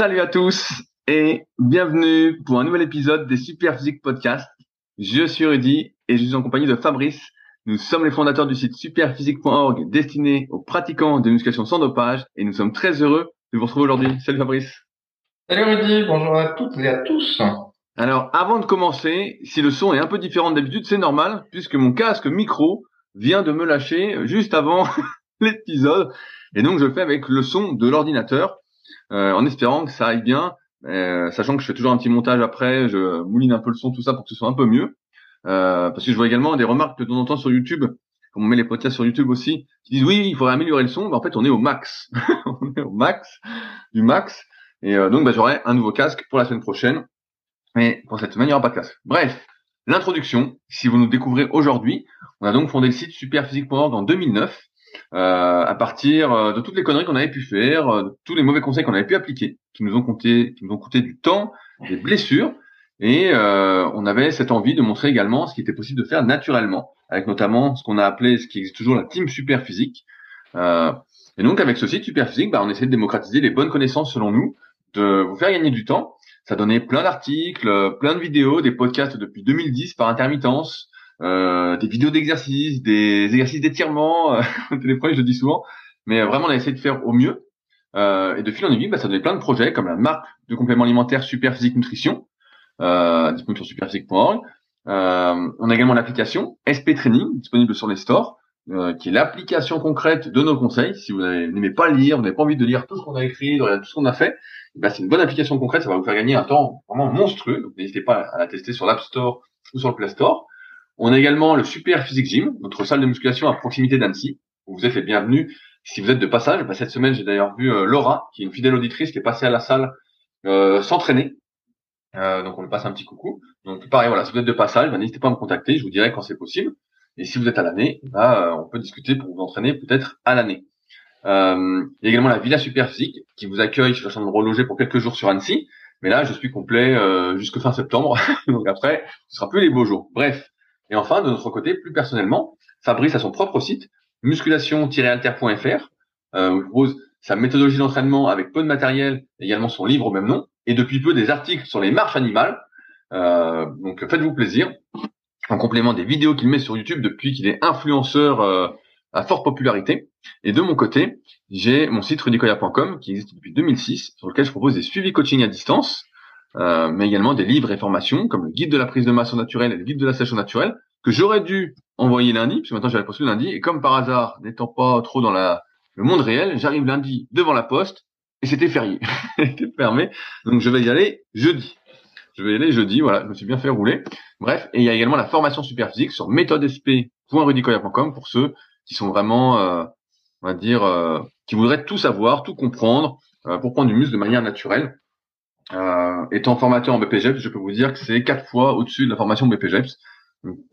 Salut à tous et bienvenue pour un nouvel épisode des Super Physique Podcast. Je suis Rudy et je suis en compagnie de Fabrice. Nous sommes les fondateurs du site superphysique.org destiné aux pratiquants de musculation sans dopage et nous sommes très heureux de vous retrouver aujourd'hui. Salut Fabrice. Salut Rudy, bonjour à toutes et à tous. Alors avant de commencer, si le son est un peu différent d'habitude, c'est normal puisque mon casque micro vient de me lâcher juste avant l'épisode et donc je le fais avec le son de l'ordinateur en espérant que ça aille bien, euh, sachant que je fais toujours un petit montage après, je mouline un peu le son, tout ça pour que ce soit un peu mieux. Euh, parce que je vois également des remarques de temps en temps sur YouTube, comme on met les podcasts sur YouTube aussi, qui disent oui, il faudrait améliorer le son. mais en fait, on est au max, on est au max du max. Et donc, bah, j'aurai un nouveau casque pour la semaine prochaine. Mais pour cette semaine, il n'y aura pas de casque. Bref, l'introduction. Si vous nous découvrez aujourd'hui, on a donc fondé le site superphysique.org en 2009 euh, à partir euh, de toutes les conneries qu'on avait pu faire, euh, tous les mauvais conseils qu'on avait pu appliquer, qui nous ont coûté, qui nous ont coûté du temps, des blessures, et on avait cette envie de montrer également ce qui était possible de faire naturellement, avec notamment ce qu'on a appelé, ce qui existe toujours, la team super physique. et donc avec ce site super physique, bah, on essaie de démocratiser les bonnes connaissances selon nous, de vous faire gagner du temps. Ça donnait plein d'articles, plein de vidéos, des podcasts depuis 2010 par intermittence, euh, des vidéos d'exercices, des exercices d'étirement, euh, téléphone, je le dis souvent, mais euh, vraiment on a essayé de faire au mieux. Euh, et de fil en aiguille, bah, ça donnait plein de projets comme la marque de compléments alimentaires Super Physique Nutrition, euh, disponible sur superphysique.org. Euh, on a également l'application SP Training, disponible sur les stores, euh, qui est l'application concrète de nos conseils. Si vous n'aimez pas lire, vous n'avez pas envie de lire tout ce qu'on a écrit, de regarder tout ce qu'on a fait, bah, c'est une bonne application concrète, ça va vous faire gagner un temps vraiment monstrueux. Donc n'hésitez pas à la tester sur l'App Store ou sur le Play Store. On a également le Super Physique Gym, notre salle de musculation à proximité d'Annecy. Vous êtes les bienvenus si vous êtes de passage. Bah, cette semaine, j'ai d'ailleurs vu euh, Laura, qui est une fidèle auditrice, qui est passée à la salle euh, s'entraîner. Euh, donc on lui passe un petit coucou. Donc pareil, voilà, si vous êtes de passage, bah, n'hésitez pas à me contacter, je vous dirai quand c'est possible. Et si vous êtes à l'année, bah, on peut discuter pour vous entraîner peut-être à l'année. Euh, il y a également la Villa Super Physique qui vous accueille. Je suis en de reloger pour quelques jours sur Annecy. Mais là, je suis complet euh, jusque fin septembre. donc après, ce sera plus les beaux jours. Bref, et enfin, de notre côté, plus personnellement, Fabrice a son propre site, musculation-alter.fr, euh, où il propose sa méthodologie d'entraînement avec peu de matériel, également son livre au même nom, et depuis peu des articles sur les marches animales. Euh, donc faites-vous plaisir. En complément des vidéos qu'il met sur YouTube depuis qu'il est influenceur euh, à forte popularité. Et de mon côté, j'ai mon site rudicoya.com qui existe depuis 2006, sur lequel je propose des suivis coaching à distance, euh, mais également des livres et formations comme le guide de la prise de masse naturelle et le guide de la sèche naturelle que j'aurais dû envoyer lundi, puisque maintenant j'avais posté lundi, et comme par hasard, n'étant pas trop dans la, le monde réel, j'arrive lundi devant la poste, et c'était férié, c'était fermé, donc je vais y aller jeudi. Je vais y aller jeudi, voilà, je me suis bien fait rouler. Bref, et il y a également la formation super physique sur méthodesp.rudicoya.com pour ceux qui sont vraiment, euh, on va dire, euh, qui voudraient tout savoir, tout comprendre, pour prendre du muscle de manière naturelle. Euh, étant formateur en BPGEPS, je peux vous dire que c'est quatre fois au-dessus de la formation BPGEPS.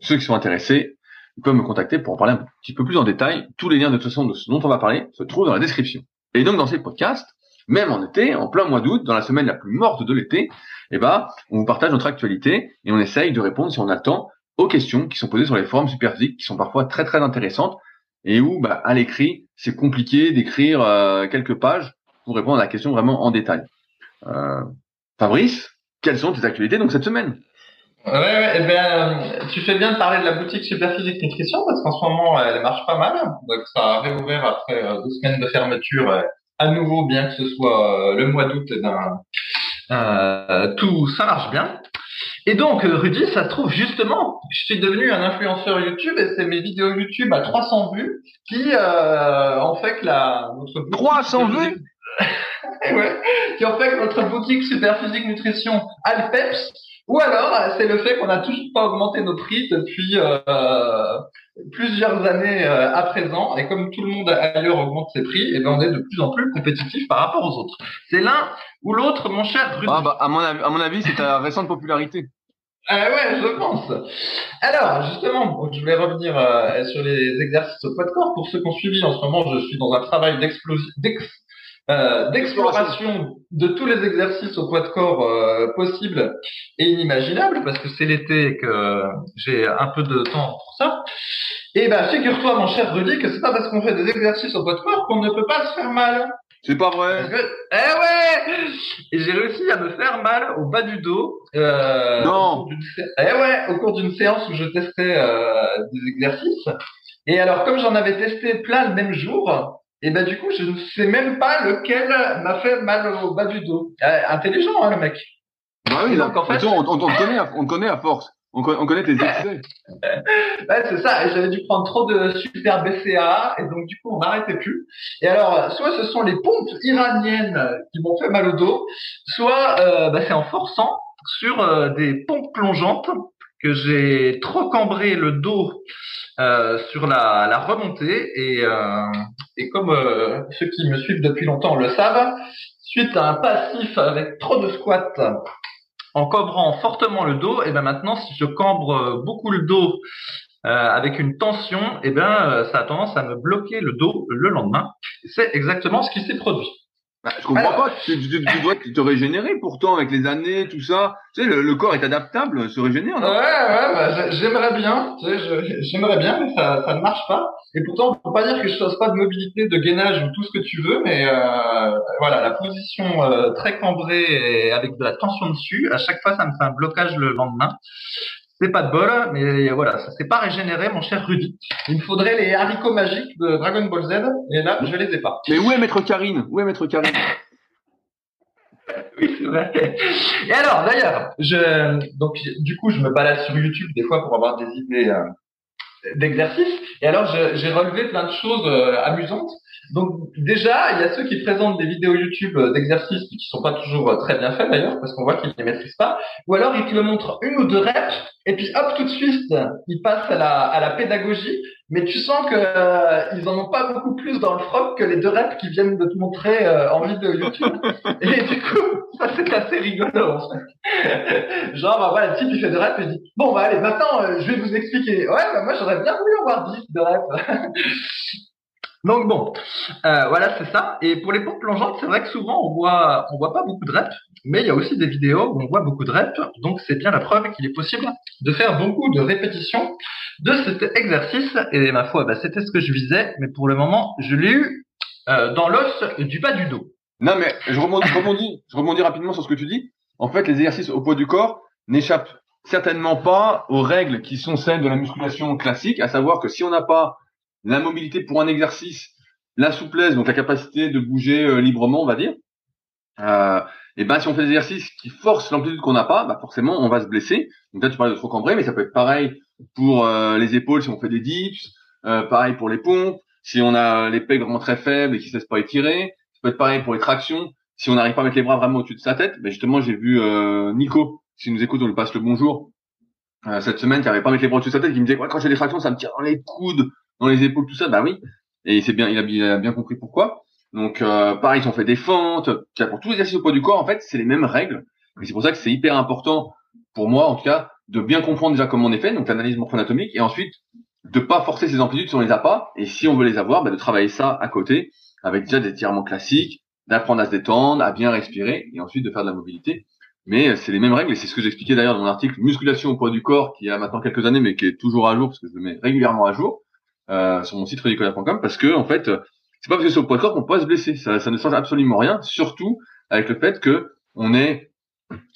ceux qui sont intéressés peuvent me contacter pour en parler un petit peu plus en détail. Tous les liens de toute façon de ce dont on va parler se trouvent dans la description. Et donc dans ces podcasts, même en été, en plein mois d'août, dans la semaine la plus morte de l'été, eh ben, on vous partage notre actualité et on essaye de répondre si on a le temps aux questions qui sont posées sur les forums superphysiques qui sont parfois très très intéressantes et où bah, à l'écrit c'est compliqué d'écrire euh, quelques pages pour répondre à la question vraiment en détail. Euh, Fabrice, quelles sont tes actualités donc cette semaine? Ouais, ouais, eh bien, tu fais bien de parler de la boutique Superphysique Nutrition parce qu'en ce moment, elle marche pas mal. Donc, ça a réouvert après euh, deux semaines de fermeture euh, à nouveau, bien que ce soit euh, le mois d'août. Euh, tout, ça marche bien. Et donc, Rudy, ça se trouve justement, je suis devenu un influenceur YouTube et c'est mes vidéos YouTube à 300 vues qui euh, ont fait que la notre 300 vues? ouais, qui ont fait notre boutique Superphysique Nutrition Alpeps ou alors, c'est le fait qu'on n'a toujours pas augmenté nos prix depuis euh, plusieurs années euh, à présent. Et comme tout le monde ailleurs augmente ses prix, et eh ben on est de plus en plus compétitif par rapport aux autres. C'est l'un ou l'autre, mon cher Ah bah, à mon avis, à mon avis, c'est ta récente popularité. Ah ouais, je pense. Alors, justement, je voulais revenir euh, sur les exercices au poids de corps. Pour ceux qui ont suivi, en ce moment, je suis dans un travail d'explosion, euh, d'exploration de tous les exercices au poids de corps euh, possibles et inimaginables, parce que c'est l'été et que j'ai un peu de temps pour ça. Et ben, figure-toi, mon cher Rudy, que c'est pas parce qu'on fait des exercices au poids de corps qu'on ne peut pas se faire mal. C'est pas vrai. Eh ouais et j'ai réussi à me faire mal au bas du dos. Euh, non. Eh ouais, au cours d'une séance où je testais euh, des exercices. Et alors, comme j'en avais testé plein le même jour, et ben du coup, je ne sais même pas lequel m'a fait mal au bas du dos. Euh, intelligent, hein, le mec. Bah oui, là, en fait, on, on, on, connaît, on connaît à force. On, on connaît tes excès. ouais, c'est ça. J'avais dû prendre trop de super BCA et donc du coup on n'arrêtait plus. Et alors, soit ce sont les pompes iraniennes qui m'ont fait mal au dos, soit euh, bah, c'est en forçant sur euh, des pompes plongeantes que j'ai trop cambré le dos euh, sur la, remontée et, euh, comme euh, ceux qui me suivent depuis longtemps le savent, suite à un passif avec trop de squats en cambrant fortement le dos, et ben maintenant si je cambre beaucoup le dos avec une tension, et ben euh, ça a tendance à me bloquer le dos le lendemain. C'est exactement ce qui s'est produit. Bah, je comprends pas. Tu, tu, tu, dois te régénérer pourtant avec les années, tout ça. Tu sais, le, le corps est adaptable, se régénère. Non? Ouais, ouais, bah, j'aimerais bien. Tu sais, j'aimerais bien, mais ça, ça ne marche pas. Et pourtant, on peut pas dire que je fasse pas de mobilité, de gainage ou tout ce que tu veux, mais euh, voilà, la position euh, très cambrée et avec de la tension dessus, à chaque fois, ça me fait un blocage le lendemain. C'est pas de bol, mais voilà, ça s'est pas régénéré, mon cher Rudy. Il me faudrait les haricots magiques de Dragon Ball Z, et là, je les ai pas. Mais où est Maître Karine? Où est Maître Karine? Oui, c'est vrai. Et alors, d'ailleurs, je, donc, du coup, je me balade sur YouTube des fois pour avoir des idées euh, d'exercices. Et alors, j'ai relevé plein de choses euh, amusantes. Donc, déjà, il y a ceux qui présentent des vidéos YouTube euh, d'exercices qui sont pas toujours euh, très bien faits d'ailleurs, parce qu'on voit qu'ils les maîtrisent pas. Ou alors, ils te le montrent une ou deux reps, et puis hop, tout de suite, ils passent à la, à la pédagogie. Mais tu sens que euh, ils en ont pas beaucoup plus dans le froc que les deux reps qui viennent de te montrer euh, en vidéo YouTube. et du coup, ça c'est assez rigolo en fait. Genre, bah voilà, le type il fait deux reps et il dit bon bah allez, maintenant euh, je vais vous expliquer. Ouais, bah moi j'aurais bien voulu avoir 10 de reps. Donc bon, euh, voilà, c'est ça. Et pour les pompes plongeantes, c'est vrai que souvent on voit on voit pas beaucoup de reps, mais il y a aussi des vidéos où on voit beaucoup de reps. Donc c'est bien la preuve qu'il est possible de faire beaucoup de répétitions de cet exercice. Et ma foi, bah, c'était ce que je visais, mais pour le moment, je l'ai eu euh, dans l'os du bas du dos. Non, mais je rebondis, je rebondis, je rebondis rapidement sur ce que tu dis. En fait, les exercices au poids du corps n'échappent certainement pas aux règles qui sont celles de la musculation classique, à savoir que si on n'a pas la mobilité pour un exercice, la souplesse, donc la capacité de bouger euh, librement, on va dire. Euh, et ben si on fait des exercices qui forcent l'amplitude qu'on n'a pas, bah forcément on va se blesser. Donc là tu parlais de trop cambré, mais ça peut être pareil pour euh, les épaules si on fait des dips, euh, pareil pour les pompes, si on a les pecs vraiment très faibles et qui ne se laissent pas étirer. Ça peut être pareil pour les tractions. Si on n'arrive pas à mettre les bras vraiment au-dessus de sa tête, ben justement j'ai vu euh, Nico, s'il nous écoute, on lui passe le bonjour. cette semaine, qui n'arrivait pas à mettre les bras au-dessus de sa tête, qui me disait ouais, quand j'ai des tractions, ça me tire dans les coudes, dans les épaules, tout ça, bah oui. Et c'est bien, il a, bien compris pourquoi. Donc euh, pareil, ils ont fait des fentes. Pour tous les exercices au poids du corps, en fait, c'est les mêmes règles. Et c'est pour ça que c'est hyper important pour moi, en tout cas, de bien comprendre déjà comment on est fait, donc l'analyse morpho-anatomique, et ensuite de pas forcer ses amplitudes si on les a pas. Et si on veut les avoir, bah, de travailler ça à côté avec déjà des étirements classiques, d'apprendre à se détendre, à bien respirer, et ensuite de faire de la mobilité. Mais c'est les mêmes règles, et c'est ce que j'expliquais d'ailleurs dans mon article Musculation au poids du corps, qui a maintenant quelques années, mais qui est toujours à jour, parce que je le mets régulièrement à jour euh, sur mon site redicola.com parce que en fait c'est pas parce que c'est au poids de corps qu'on peut se blesser. Ça, ça ne change absolument rien surtout avec le fait que on est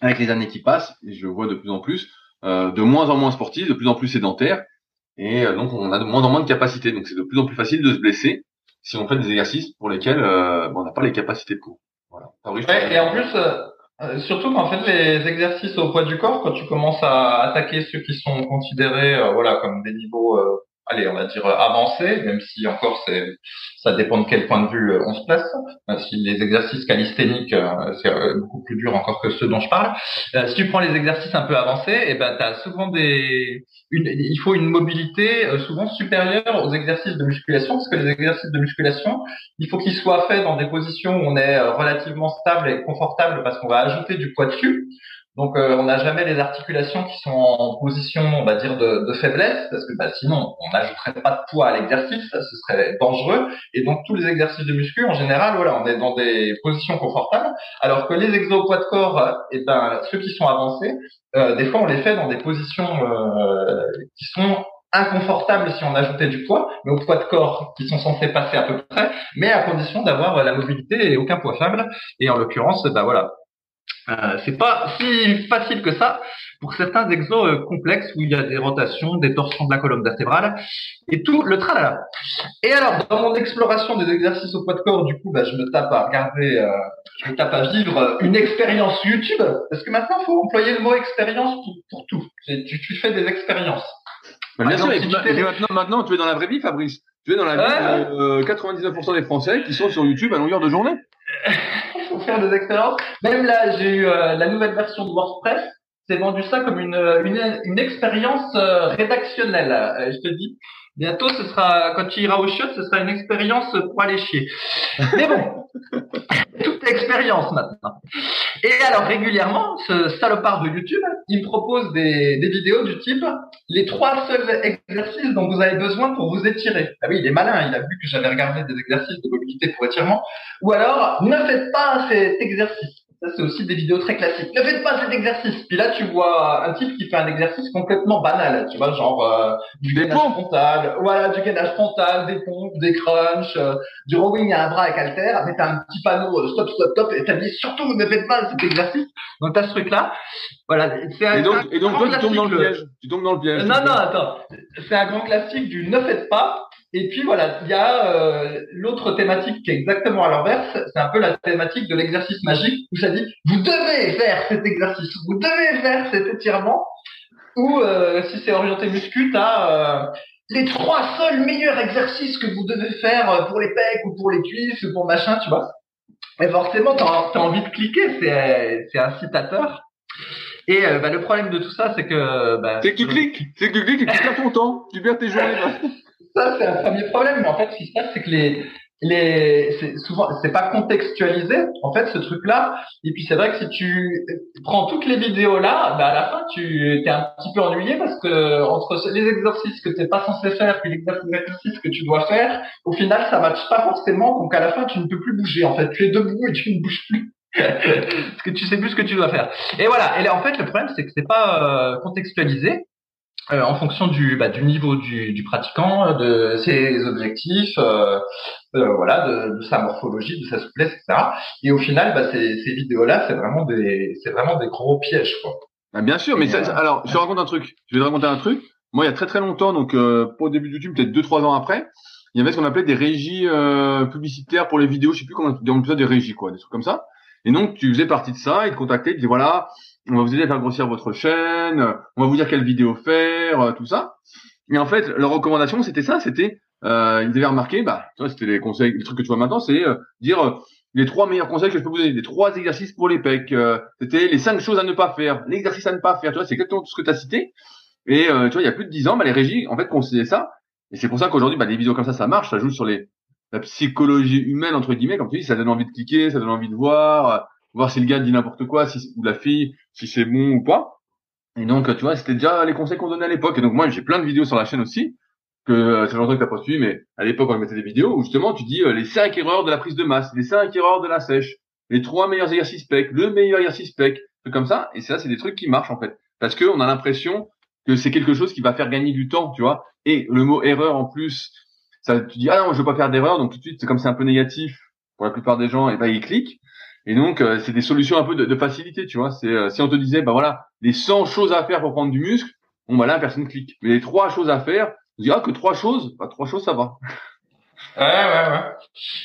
avec les années qui passent et je vois de plus en plus euh, de moins en moins sportifs de plus en plus sédentaires et euh, donc on a de moins en moins de capacités. Donc c'est de plus en plus facile de se blesser si on fait des exercices pour lesquels euh, on n'a pas les capacités cours voilà. Et en plus euh, surtout qu'en fait les exercices au poids du corps quand tu commences à attaquer ceux qui sont considérés voilà comme des niveaux allez, on va dire avancé, même si encore c'est ça dépend de quel point de vue euh, on se place. Si les exercices calisthéniques, euh, c'est euh, beaucoup plus dur encore que ceux dont je parle. Si tu prends les exercices un peu avancés, et eh ben t'as souvent des, une, il faut une mobilité souvent supérieure aux exercices de musculation, parce que les exercices de musculation, il faut qu'ils soient faits dans des positions où on est relativement stable et confortable, parce qu'on va ajouter du poids dessus. Donc euh, on n'a jamais les articulations qui sont en position, on va dire, de, de faiblesse, parce que bah, sinon on n'ajouterait pas de poids à l'exercice, ce serait dangereux. Et donc tous les exercices de muscu, en général, voilà, on est dans des positions confortables, alors que les exos poids de corps, et eh ben ceux qui sont avancés, euh, des fois on les fait dans des positions euh, qui sont inconfortable si on ajoutait du poids, mais au poids de corps qui sont censés passer à peu près, mais à condition d'avoir la mobilité et aucun poids faible. Et en l'occurrence, bah voilà, euh, c'est pas si facile que ça pour certains exos euh, complexes où il y a des rotations, des torsions de la colonne vertébrale et tout le tralala. Et alors, dans mon exploration des exercices au poids de corps, du coup, bah, je me tape à regarder, euh, je me tape à vivre une expérience YouTube, parce que maintenant, il faut employer le mot expérience pour, tout. Tu, tu, fais des expériences. Bah, bien sûr, maintenant, maintenant, tu es dans la vraie vie, Fabrice. Tu es dans la vie de 99% des Français qui sont sur YouTube à longueur de journée. faire des expériences. Même là, j'ai eu euh, la nouvelle version de WordPress. C'est vendu ça comme une, une, une expérience euh, rédactionnelle, euh, je te dis. Bientôt, ce sera, quand tu iras au shot, ce sera une expérience pour aller chier. Mais bon, toute expérience maintenant. Et alors, régulièrement, ce salopard de YouTube, il me propose des, des vidéos du type les trois seuls exercices dont vous avez besoin pour vous étirer. Ah oui, il est malin, il a vu que j'avais regardé des exercices de mobilité pour étirement. Ou alors, ne faites pas cet exercice. Ça, c'est aussi des vidéos très classiques. Ne faites pas cet exercice. Puis là, tu vois un type qui fait un exercice complètement banal. Tu vois, genre euh, du gainage frontal, voilà, du gainage frontal, des pompes, des crunchs, euh, du rowing à un bras avec halter, avec un petit panneau euh, stop, stop, stop, et t'as dit surtout ne faites pas cet exercice. Donc t'as ce truc-là. Voilà. C'est un, et donc, et donc toi, tu tombes dans le piège. Tu tombes dans le piège. Non, non, attends. C'est un grand classique du ne faites pas. Et puis voilà, il y a euh, l'autre thématique qui est exactement à l'inverse, c'est un peu la thématique de l'exercice magique où ça dit vous devez faire cet exercice, vous devez faire cet étirement. Ou euh, si c'est orienté muscu, t'as euh, les trois seuls meilleurs exercices que vous devez faire pour les pecs ou pour les cuisses ou pour machin, tu vois. Et forcément, t'as as envie de cliquer, c'est c'est incitateur. Et bah, le problème de tout ça, c'est que bah, c'est que tu cliques, c'est que tu cliques et tu perds ton temps, tu perds tes journées ça, c'est un premier problème. Mais en fait, ce qui se passe, c'est que les, les, c'est souvent, c'est pas contextualisé, en fait, ce truc-là. Et puis, c'est vrai que si tu prends toutes les vidéos là, bah, à la fin, tu es un petit peu ennuyé parce que entre les exercices que t'es pas censé faire puis l'exercice que tu dois faire, au final, ça matche pas forcément. Donc, à la fin, tu ne peux plus bouger. En fait, tu es debout et tu ne bouges plus. parce que tu sais plus ce que tu dois faire. Et voilà. Et là, en fait, le problème, c'est que c'est pas euh, contextualisé. Euh, en fonction du, bah, du niveau du, du, pratiquant, de ses objectifs, euh, euh, voilà, de, de, sa morphologie, de sa souplesse, etc. Et au final, bah, ces, ces vidéos-là, c'est vraiment des, c'est vraiment des gros pièges, quoi. Bah, bien sûr, mais ça, alors, je te raconte un truc. Je vais te raconter un truc. Moi, il y a très très longtemps, donc pas au début de YouTube, peut-être deux trois ans après, il y avait ce qu'on appelait des régies publicitaires pour les vidéos. Je sais plus comment on appelait ça, des régies, quoi, des trucs comme ça. Et donc, tu faisais partie de ça, ils te contactaient, ils te disaient voilà, on va vous aider à faire grossir votre chaîne, on va vous dire quelle vidéo faire, euh, tout ça. Et en fait, leur recommandation, c'était ça, c'était, euh, ils avaient remarqué, bah, c'était les conseils, les trucs que tu vois maintenant, c'est euh, dire euh, les trois meilleurs conseils que je peux vous donner, les trois exercices pour les pecs, c'était les cinq choses à ne pas faire, l'exercice à ne pas faire, tu vois, c'est exactement tout ce que tu as cité. Et tu vois, il y a plus de dix ans, bah, les régies, en fait, conseillaient ça. Et c'est pour ça qu'aujourd'hui, bah, des vidéos comme ça, ça marche, ça joue sur les la psychologie humaine entre guillemets, comme tu dis, ça donne envie de cliquer, ça donne envie de voir, voir si le gars dit n'importe quoi, si ou la fille, si c'est bon ou pas. Et donc, tu vois, c'était déjà les conseils qu'on donnait à l'époque. Et donc, moi, j'ai plein de vidéos sur la chaîne aussi, que euh, c'est longtemps que t'as pas suivi, mais à l'époque, on mettait des vidéos où justement, tu dis euh, les cinq erreurs de la prise de masse, les cinq erreurs de la sèche, les trois meilleurs exercices PEC, le meilleur exercice PEC, trucs comme ça. Et ça, c'est des trucs qui marchent, en fait. Parce que on a l'impression que c'est quelque chose qui va faire gagner du temps, tu vois. Et le mot erreur, en plus, ça, tu dis, ah non, je veux pas faire d'erreur, donc tout de suite, c'est comme c'est un peu négatif pour la plupart des gens, et ben, ils cliquent. Et donc, euh, c'est des solutions un peu de, de facilité, tu vois. C'est euh, si on te disait, bah voilà, les 100 choses à faire pour prendre du muscle, bon bah là, personne clique. Mais les trois choses à faire, on dit ah que trois choses, bah trois choses ça va. Ouais, ouais, ouais.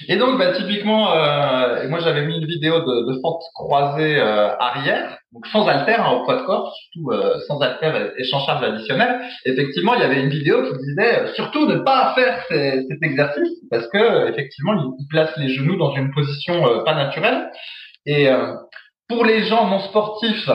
Et donc, bah, typiquement, euh, moi j'avais mis une vidéo de, de fente croisée euh, arrière, donc sans halter hein, au poids de corps, surtout euh, sans halter et champ charge additionnel. Effectivement, il y avait une vidéo qui disait euh, surtout ne pas faire cet exercice parce que effectivement, il, place les genoux dans une position pas naturelle. Et pour les gens non sportifs,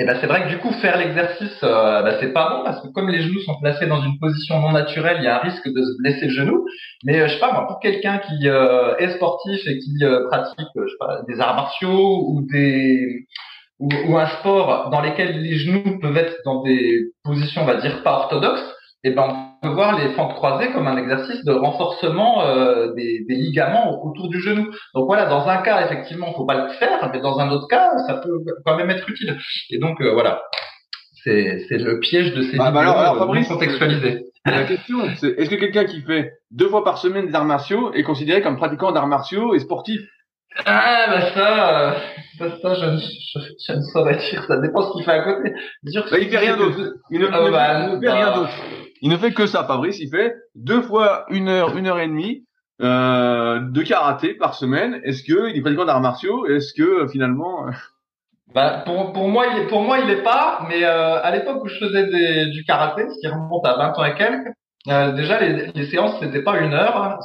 et ben c'est vrai que du coup faire l'exercice euh, ben, c'est pas bon parce que comme les genoux sont placés dans une position non naturelle, il y a un risque de se blesser le genou. Mais euh, je sais pas moi pour quelqu'un qui euh, est sportif et qui euh, pratique je sais pas des arts martiaux ou des ou, ou, un sport dans lesquels les genoux peuvent être dans des positions on va dire pas orthodoxes, et ben on peut voir les fentes croisées comme un exercice de renforcement euh, des, des, ligaments autour du genou. Donc voilà, dans un cas, effectivement, faut pas le faire, mais dans un autre cas, ça peut quand même être utile. Et donc euh, voilà, C'est le piège de ces Ah, bah alors, alors, euh, Fabrice, non contextualisées. La question, c'est est-ce que quelqu'un qui fait deux fois par semaine des arts martiaux est considéré comme pratiquant d'arts martiaux et sportif? Ah bah ça, euh, ça, je, je, je ne saurais dire. Ça dépend ce qu'il fait à côté. Dire bah, Il fait rien d'autre. Il ne, Ah, il bah, ne fait bah. rien d'autre. Il ne fait que ça, Fabrice. Il fait deux fois une heure, une heure et demie euh, de karaté par semaine. Est-ce que il est pratiquant d'arts martiaux? Est-ce que euh, finalement euh, Bah, pour, pour moi, il est, pour moi, il est pas, mais euh, à l'époque où je faisais des, du karaté, ce qui remonte à 20 ans et quelques, euh, déjà les, les séances c'était pas une heure, hein.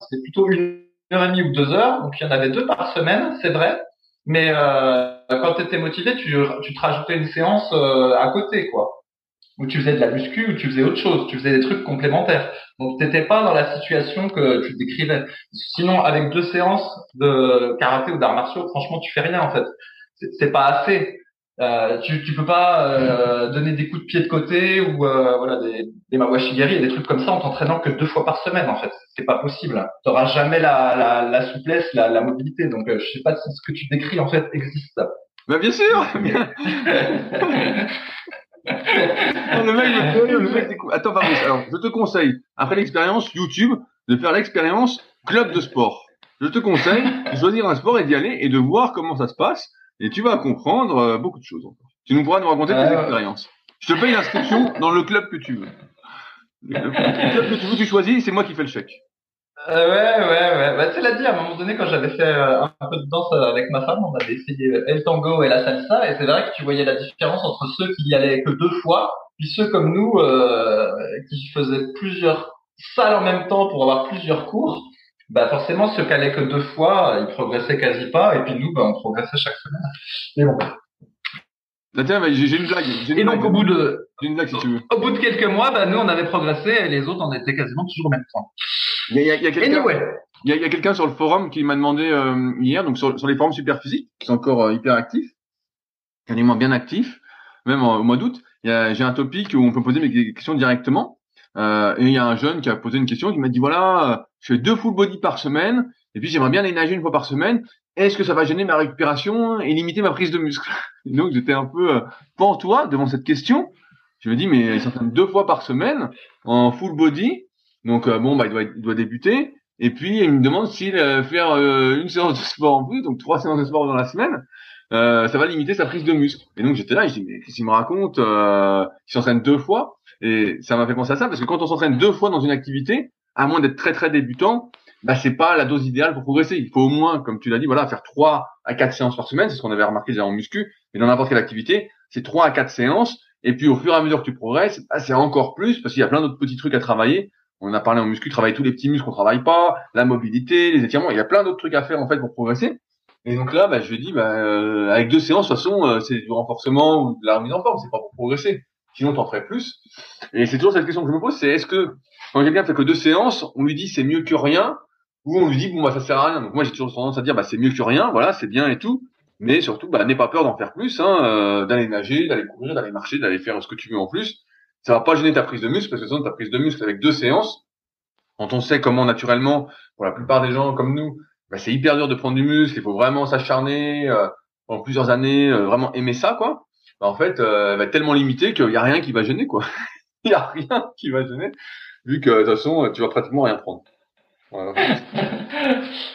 c'était plutôt une heure et demie ou deux heures, donc il y en avait deux par semaine, c'est vrai, mais euh, quand tu étais motivé, tu, tu te rajoutais une séance euh, à côté, quoi, où tu faisais de la muscu, ou tu faisais autre chose, tu faisais des trucs complémentaires, donc t'étais pas dans la situation que tu décrivais. Sinon, avec deux séances de karaté ou d'arts martiaux, franchement, tu fais rien en fait c'est pas assez. Euh, tu tu peux pas euh, donner des coups de pied de côté ou euh, voilà des, des mawashigiri et des trucs comme ça en t'entraînant que deux fois par semaine en fait. C'est pas possible. T'auras jamais la, la, la souplesse, la, la mobilité. Donc euh, je sais pas si ce que tu décris en fait existe. Bah bien sûr. le mec, rire, le mec découvre. Attends, Fabrice. Alors, je te conseille après l'expérience YouTube de faire l'expérience club de sport. Je te conseille de choisir un sport et d'y aller et de voir comment ça se passe. Et tu vas comprendre euh, beaucoup de choses encore. Tu nous pourras nous raconter tes Euh, expériences. Je te paye l'inscription dans le club que tu veux. Le club que tu veux, tu choisis, c'est moi qui fais le chèque. Euh, ouais, ouais, ouais. Bah, tu l'as dit, à un moment donné, quand j'avais fait euh, un peu de danse avec ma femme, on avait essayé el tango et la salsa, et c'est vrai que tu voyais la différence entre ceux qui y allaient que deux fois, puis ceux comme nous, euh, qui faisaient plusieurs salles en même temps pour avoir plusieurs cours. Bah, forcément, ceux qui allaient que deux fois, ils progressaient quasi pas, et puis nous, bah, on progressait chaque semaine. Et bon. Tiens, bah, j'ai une blague. Une Et donc, au bout de, J'ai une blague si tu veux. au bout de quelques mois, bah, nous, on avait progressé, et les autres, on était quasiment toujours au même point. Il y a, il y quelqu'un. Anyway. Il y a, quelqu'un sur le forum qui m'a demandé euh, hier, donc sur, sur les forums super physiques, qui sont encore euh, hyper actifs, quasiment bien actifs, même en- au mois d'août. J'ai un topic où on peut poser mes questions directement. Euh, et il y a un jeune qui a posé une question qui m'a dit voilà, je fais deux full body par semaine, et puis j'aimerais bien aller nager une fois par semaine. Est-ce que ça va gêner ma récupération et limiter ma prise de muscle Donc j'étais un peu euh, pantois devant cette question. Je me dis mais il s'entraîne deux fois par semaine en full body, donc euh, bon bah il doit, il doit débuter. Et puis il me demande s'il euh, faire euh, une séance de sport en plus, donc trois séances de sport dans la semaine, euh, ça va limiter sa prise de muscle. Et donc j'étais là, je dis mais qu'est-ce qu'il me raconte Il s'entraîne deux fois, et ça m'a fait penser à ça parce que quand on s'entraîne deux fois dans une activité, à moins d'être très très débutant, bah c'est pas la dose idéale pour progresser. Il faut au moins, comme tu l'as dit, voilà, faire trois à quatre séances par semaine, c'est ce qu'on avait remarqué déjà en muscu, mais dans n'importe quelle activité, c'est trois à quatre séances. Et puis au fur et à mesure que tu progresses, bah, c'est encore plus parce qu'il y a plein d'autres petits trucs à travailler. On a parlé en muscu, travailler tous les petits muscles qu'on travaille pas, la mobilité, les étirements. Il y a plein d'autres trucs à faire en fait pour progresser. Et donc là, bah, je dis, bah, euh, avec deux séances, de toute façon, euh, c'est du renforcement ou de la remise en forme, c'est pas pour progresser. Sinon, t'en ferais plus. Et c'est toujours cette question que je me pose, c'est est-ce que quand quelqu'un fait que deux séances, on lui dit c'est mieux que rien, ou on lui dit bon bah ça sert à rien. Donc moi j'ai toujours tendance à dire bah c'est mieux que rien, voilà, c'est bien et tout. Mais surtout, bah n'aie pas peur d'en faire plus, hein, euh, d'aller nager, d'aller courir, d'aller marcher, d'aller faire ce que tu veux en plus. Ça va pas gêner ta prise de muscle parce que sinon ta prise de muscle avec deux séances, quand on sait comment naturellement, pour la plupart des gens comme nous, bah, c'est hyper dur de prendre du muscle, il faut vraiment s'acharner euh, pendant plusieurs années, euh, vraiment aimer ça quoi. Bah, en fait, euh, elle va être tellement limitée qu'il y a rien qui va gêner quoi. Il y a rien qui va gêner vu que de toute façon tu vas pratiquement rien prendre. Voilà.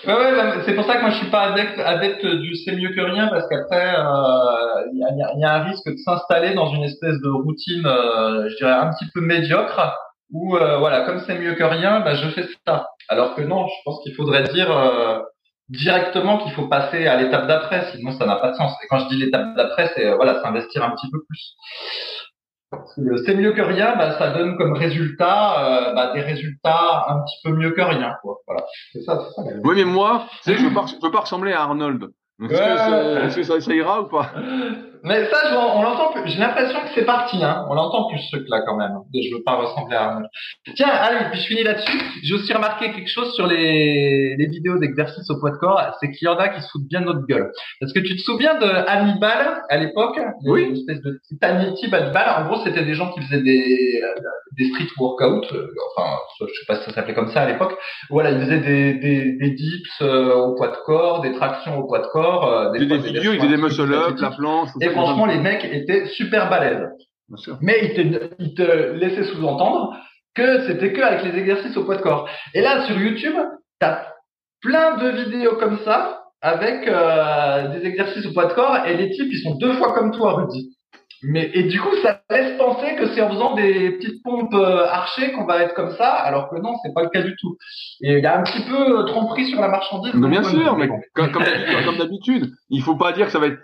Ouais, ouais, c'est pour ça que moi je suis pas adepte, du c'est mieux que rien parce qu'après euh, il y, a, il y a- y a un risque de s'installer dans une espèce de routine, euh, je dirais un petit peu médiocre où euh, voilà comme c'est mieux que rien, bah, je fais ça. Alors que non, je pense qu'il faudrait dire euh, directement qu'il faut passer à l'étape d'après, sinon ça n'a pas de sens. Et quand je dis l'étape d'après, c'est euh, voilà s'investir un petit peu plus. C'est mieux que rien, bah, ça donne comme résultat euh, bah, des résultats un petit peu mieux que rien. Quoi. Voilà, c'est ça, c'est ça. Oui, mais moi, je je veux pas ressembler à Arnold. Donc, est-ce que, Ouais. ça, est-ce que ça, ça ira ou pas? Mais ça, je- on l'entend plus. J'ai l'impression que c'est parti, hein. On l'entend plus ce truc-là quand même. Je veux pas ressembler à. Tiens, allez, puis je finis là-dessus. J'ai aussi remarqué quelque chose sur les, les vidéos d'exercice au poids de corps, c'est qu'il y en a qui se foutent bien de notre gueule. Est-ce que tu te souviens de Hannibal à l'époque? Oui. Une espèce de type Hannibal. En gros, c'était des gens qui faisaient des, euh, des street workouts. euh, Enfin, je sais pas si ça s'appelait comme ça à l'époque. Voilà, ils faisaient des, des, des dips euh, au poids de corps, des tractions au poids de corps. J'ai des fois, vidéos, ils faisaient des muscle up, athlétiques. la planche. Et franchement, les mecs étaient super balèzes. Mais il te, laissait sous-entendre que c'était que avec les exercices au poids de corps. Et là, sur YouTube, tu as plein de vidéos comme ça avec euh, des exercices au poids de corps et les types ils sont deux fois comme toi Rudy. Mais et du coup ça laisse penser que c'est en faisant des petites pompes euh, archées qu'on va être comme ça alors que non c'est pas le cas du tout. Et il y a un petit peu euh, tromperie sur la marchandise. Mais bien sûr, mais comme, comme d'habitude, il faut pas dire que ça va être.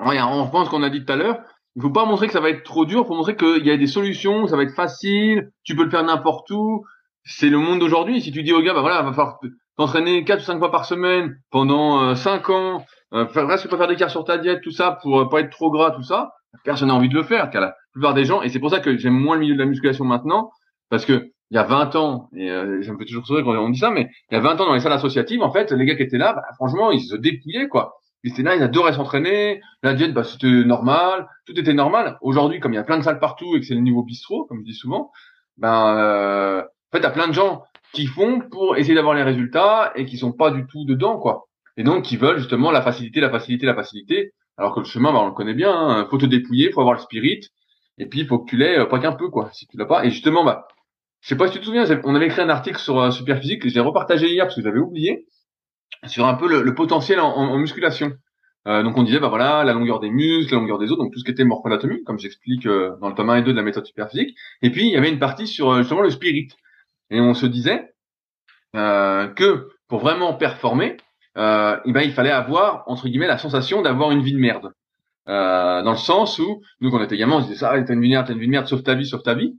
On pense qu'on a dit tout à l'heure. Il faut pas montrer que ça va être trop dur, faut montrer qu'il y a des solutions, ça va être facile, tu peux le faire n'importe où. C'est le monde d'aujourd'hui. Si tu dis au gars, bah voilà, va falloir t'entraîner quatre ou cinq fois par semaine pendant euh, cinq ans, euh, faire presque pas faire d'écart sur ta diète, tout ça pour euh, pas être trop gras, tout ça, personne n'a envie de le faire. Car la plupart des gens, et c'est pour ça que j'aime moins le milieu de la musculation maintenant, parce que il y a 20 ans, et euh, ça me fait toujours sourire quand on dit ça, mais il y a 20 ans dans les salles associatives, en fait, les gars qui étaient là, bah, franchement, ils se dépouillaient, quoi. Ils étaient là, ils adoraient s'entraîner, la diète, bah, c'était normal, tout était normal. Aujourd'hui, comme il y a plein de salles partout et que c'est le niveau bistrot, comme je dis souvent, ben, euh, en fait, t'as plein de gens qui font pour essayer d'avoir les résultats et qui sont pas du tout dedans, quoi. Et donc, qui veulent justement la facilité, la facilité, la facilité. Alors que le chemin, bah, on le connaît bien. Hein. Faut te dépouiller, faut avoir le spirit. Et puis, il faut que tu l'aies, euh, pas qu'un peu, quoi. Si tu l'as pas. Et justement, bah, je sais pas si tu te souviens, on avait écrit un article sur euh, Superphysique que j'ai repartagé hier parce que j'avais oublié sur un peu le, potentiel en, musculation. Euh, donc on disait bah voilà la longueur des muscles, la longueur des os, donc tout ce qui était morphanatomie, comme j'explique euh, dans le tome 1 et 2 de la méthode Superphysique. Et puis il y avait une partie sur justement le spirit. Et on se disait euh, que pour vraiment performer, euh, eh ben, il fallait avoir entre guillemets la sensation d'avoir une vie de merde. Euh, dans le sens où nous quand on était gamin, on se disait ça, t'as une vie de merde, t'as une vie de merde, sauf ta vie, sauf ta vie.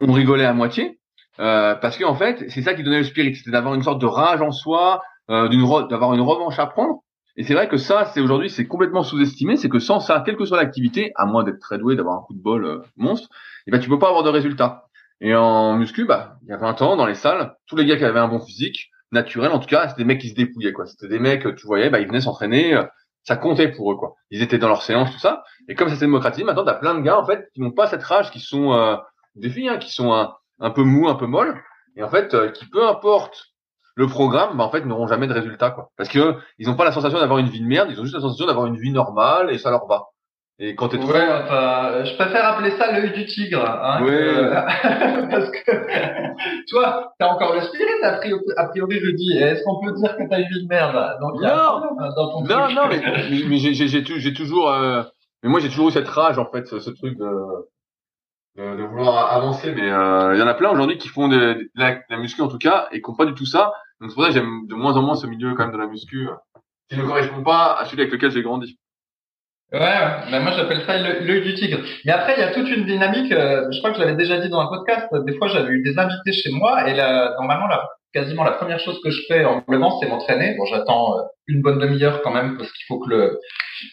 On rigolait à moitié euh, parce qu'en fait, c'est ça qui donnait le spirit, c'était d'avoir une sorte de rage en soi, euh, d'avoir une revanche à prendre. Et c'est vrai que ça, c'est aujourd'hui, c'est complètement sous-estimé. C'est que sans ça, quelle que soit l'activité, à moins d'être très doué, d'avoir un coup de bol euh, monstre, et eh ben tu peux pas avoir de résultat. Et en muscu, bah, il y a 20 ans, dans les salles, tous les gars qui avaient un bon physique, naturel en tout cas, c'était des mecs qui se dépouillaient, quoi. C'était des mecs, tu voyais, bah, ils venaient s'entraîner, euh, ça comptait pour eux, quoi. Ils étaient dans leur séance, tout ça. Et comme ça s'est démocratisé, maintenant, t'as plein de gars, en fait, qui n'ont pas cette rage, qui sont euh, des filles, hein, qui sont un, un peu mous, un peu molles, et en fait, euh, qui peu importe le programme, bah, en fait, n'auront jamais de résultat, quoi. Parce que ils n'ont pas la sensation d'avoir une vie de merde, ils ont juste la sensation d'avoir une vie normale, et ça leur va. Et quand t'es ouais, enfin, je préfère appeler ça l'œil du tigre, hein, parce que toi, t'as encore le spirit a priori, a priori je dis. Est-ce qu'on peut dire que t'as une vie de merde Donc, non, dans ton non, non, mais, mais j'ai, j'ai, j'ai toujours, euh, mais moi j'ai toujours eu cette rage en fait, ce, ce truc de, de, de, vouloir avancer. Mais euh, il y en a plein aujourd'hui qui font de, de, la, la, muscu en tout cas et qui n'ont pas du tout ça. Donc c'est pour ça que j'aime de moins en moins ce milieu quand même de la muscu, qui ne correspond pas à celui avec lequel j'ai grandi. Ouais, ouais. moi j'appelle ça l'œil du tigre. Mais après, il y a toute une dynamique. Euh, je crois que je l'avais déjà dit dans un podcast. Des fois, j'avais eu des invités chez moi et là, normalement, la quasiment la première chose que je fais en c'est m'entraîner. Bon, j'attends euh, une bonne demi-heure quand même parce qu'il faut que le,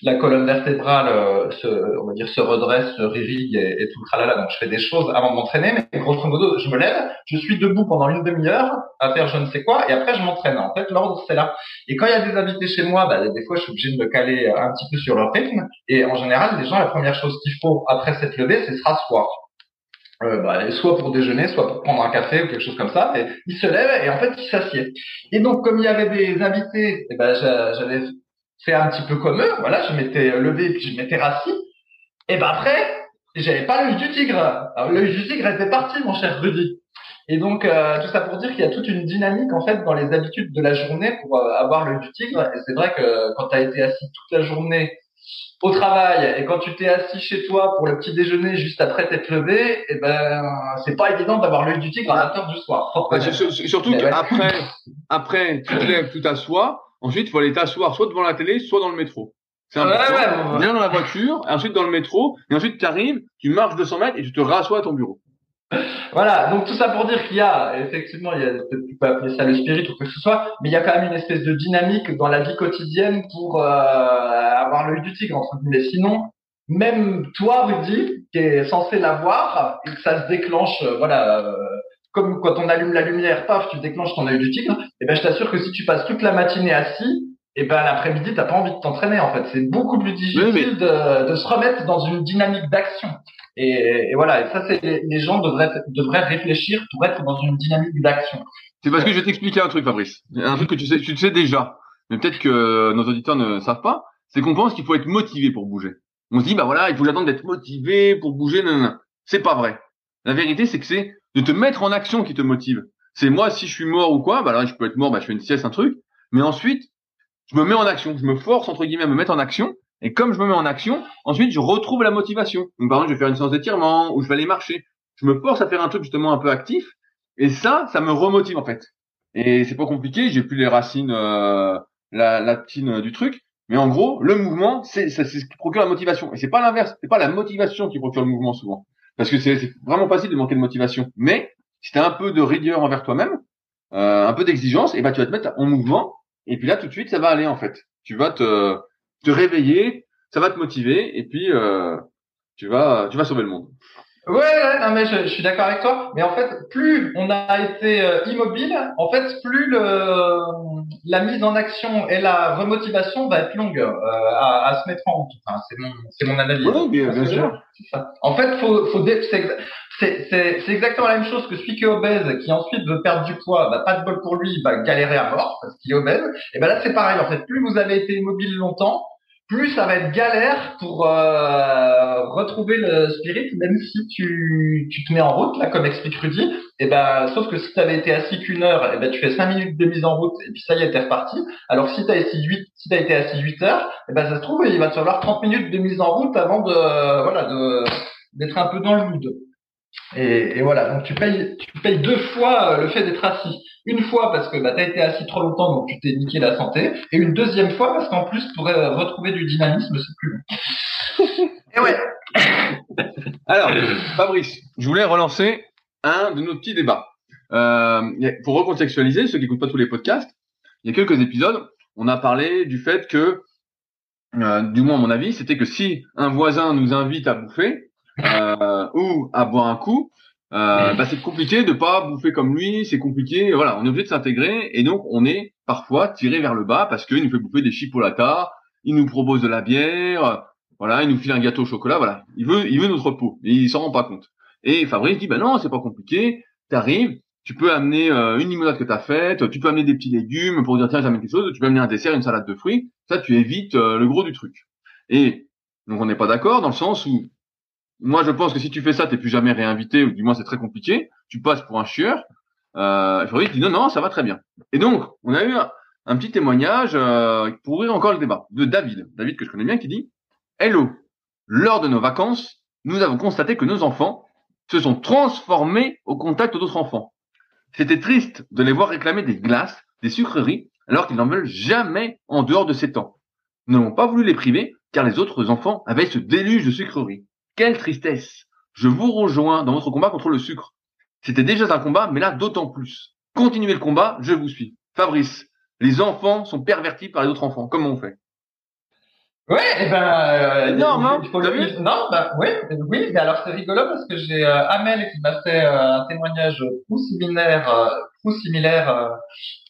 la colonne vertébrale euh, se, on va dire, se redresse, se réveille et, tout le tralala. Donc, je fais des choses avant de m'entraîner, mais grosso modo, je me lève, je suis debout pendant une demi-heure à faire je ne sais quoi, et après, je m'entraîne. En fait, l'ordre, c'est là. Et quand il y a des invités chez moi, bah, des fois, je suis obligé de me caler un petit peu sur leur rythme. Et en général, les gens, la première chose qu'il faut après s'être levé, c'est se rasseoir euh, bah, soit pour déjeuner, soit pour prendre un café ou quelque chose comme ça. Et il se lève et en fait il s'assied. Et donc comme il y avait des invités, eh ben j'avais fait un petit peu comme eux. Voilà, je m'étais levé et puis je m'étais rassis. Et ben après, j'avais pas l'œil du tigre. L'œil du tigre était parti, mon cher Rudy. Et donc euh, tout ça pour dire qu'il y a toute une dynamique en fait dans les habitudes de la journée pour euh, avoir l'œil du tigre. Et c'est vrai que quand tu as été assis toute la journée au travail et quand tu t'es assis chez toi pour le petit déjeuner juste après t'être levé, et eh ben c'est pas évident d'avoir l'œil du tigre à 20 heures du soir. surtout qu'après, après, tu te lèves, tu t'assois. Ensuite, il faut aller t'asseoir soit devant la télé, soit dans le métro. C'est important. Ouais, Viens dans la voiture, ensuite dans le métro, et ensuite tu arrives, tu marches 200 mètres et tu te rassois à ton bureau. Voilà, donc tout ça pour dire qu'il y a, effectivement, il y a, tu peux appeler ça le spirit ou que ce soit, mais il y a quand même une espèce de dynamique dans la vie quotidienne pour euh, avoir l'œil du tigre, entre guillemets. Sinon, même toi, Rudy, qui est censé l'avoir, et que ça se déclenche, euh, voilà, euh, comme quand on allume la lumière, paf, tu déclenches ton œil du tigre, et eh ben je t'assure que si tu passes toute la matinée assis, et eh ben l'après-midi, t'as pas envie de t'entraîner en fait. C'est beaucoup plus difficile de, de, se remettre dans une dynamique d'action. Et, et, voilà, et ça, c'est les gens devraient devraient réfléchir pour être dans une dynamique d'action. C'est parce que je vais t'expliquer un truc, Fabrice. Un truc que tu sais, tu sais déjà, mais peut-être que nos auditeurs ne savent pas. C'est qu'on pense qu'il faut être motivé pour bouger. On se dit, bah voilà, il faut attendre d'être motivé pour bouger. Non, non, non. C'est pas vrai. La vérité, c'est que c'est de te mettre en action qui te motive. C'est moi, si je suis mort ou quoi, bah là, je peux être mort, bah je fais une sieste, un truc. Mais ensuite, je me mets en action. Je me force, entre guillemets, à me mettre en action. Et comme je me mets en action, ensuite, je retrouve la motivation. Donc, par exemple, je vais faire une séance d'étirement ou je vais aller marcher. Je me force à faire un truc justement un peu actif. Et ça, ça me remotive, en fait. Et c'est pas compliqué. J'ai plus les racines, euh, la, la tine du truc. Mais en gros, le mouvement, c'est ce qui procure la motivation. Et c'est pas l'inverse. C'est pas la motivation qui procure le mouvement souvent. Parce que c'est vraiment facile de manquer de motivation. Mais si tu as un peu de rigueur envers toi-même, euh, un peu d'exigence, et ben tu vas te mettre en mouvement. Et puis là, tout de suite, ça va aller en fait. Tu vas te, te réveiller, ça va te motiver, et puis euh, tu vas tu vas sauver le monde. Ouais, ouais, non, mais je, je suis d'accord avec toi. Mais en fait, plus on a été euh, immobile, en fait, plus le, la mise en action et la remotivation va être longue euh, à, à, se mettre en route. Enfin, c'est mon, c'est mon analyse. Oui, bien, bien sûr. En fait, faut, faut c'est, c'est, c'est exactement la même chose que celui qui est obèse, qui ensuite veut perdre du poids, bah, pas de bol pour lui, il va galérer à mort parce qu'il est obèse. Et ben là, c'est pareil. En fait, plus vous avez été immobile longtemps, plus ça va être galère pour euh, retrouver le spirit, même si tu, tu te mets en route, là, comme explique Rudy. Et ben, sauf que si tu avais été assis qu'une heure, et ben, tu fais cinq minutes de mise en route, et puis ça y est, t'es reparti. Alors si t'as assis huit, si t'as été assis 8 heures, et ben, ça se trouve, il va te falloir 30 minutes de mise en route avant de, voilà, de, d'être un peu dans le mood. Et, et, voilà, donc tu payes, tu payes deux fois le fait d'être assis. Une fois parce que bah, tu as été assis trop longtemps, donc tu t'es niqué la santé. Et une deuxième fois parce qu'en plus, pour retrouver du dynamisme, c'est plus long. et ouais. Alors, Fabrice, je voulais relancer un de nos petits débats. Euh, pour recontextualiser, ceux qui n'écoutent pas tous les podcasts, il y a quelques épisodes, on a parlé du fait que, euh, du moins à mon avis, c'était que si un voisin nous invite à bouffer, euh, ou à boire un coup, euh, bah, c'est compliqué de pas bouffer comme lui, c'est compliqué, voilà, on est obligé de s'intégrer et donc on est parfois tiré vers le bas parce qu'il nous fait bouffer des chipolatas, il nous propose de la bière, voilà, il nous file un gâteau au chocolat, voilà, il veut, il veut notre peau, et il s'en rend pas compte. Et Fabrice dit, bah non, c'est pas compliqué, t'arrives, tu peux amener euh, une limonade que t'as faite, tu peux amener des petits légumes pour dire tiens j'amène quelque chose, tu peux amener un dessert, une salade de fruits, ça tu évites euh, le gros du truc. Et donc on n'est pas d'accord dans le sens où moi, je pense que si tu fais ça, t'es plus jamais réinvité, ou du moins c'est très compliqué. Tu passes pour un chieur. Euh, Fabrice dit non, non, ça va très bien. Et donc, on a eu un, petit témoignage euh, pour ouvrir encore le débat de David, David que je connais bien, qui dit Hello, lors de nos vacances, nous avons constaté que nos enfants se sont transformés au contact d'autres enfants. C'était triste de les voir réclamer des glaces, des sucreries, alors qu'ils n'en veulent jamais en dehors de ces temps. Nous n'avons pas voulu les priver, car les autres enfants avaient ce déluge de sucreries. Quelle tristesse Je vous rejoins dans votre combat contre le sucre. C'était déjà un combat, mais là d'autant plus. Continuez le combat, je vous suis. Fabrice, les enfants sont pervertis par les autres enfants. Comment on fait? Ouais, et ben euh, énorme, hein, Non, bah oui, oui, mais alors c'est rigolo parce que j'ai euh, Amel qui m'a fait euh, un témoignage tout similaire, euh, tout similaire euh,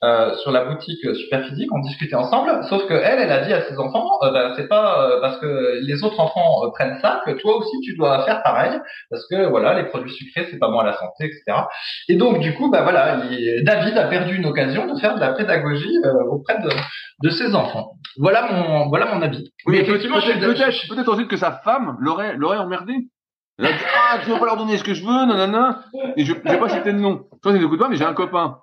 euh, sur la boutique Superphysique. On discutait ensemble, sauf que elle, elle a dit à ses enfants, bah, c'est pas parce que les autres enfants prennent ça que toi aussi tu dois faire pareil, parce que voilà, les produits sucrés c'est pas bon à la santé, etc. Et donc du coup, bah voilà, David a perdu une occasion de faire de la pédagogie auprès de, de ses enfants. Voilà mon, voilà mon avis. Oui, effectivement, peut-être peut ensuite que sa femme l'aurait l'aurait emmerdé. Dit ah tu veux pas leur donner ce que je veux, nanana. Et je, je vais pas citer de nom. Toi, tu n'écoutes pas, mais j'ai un copain.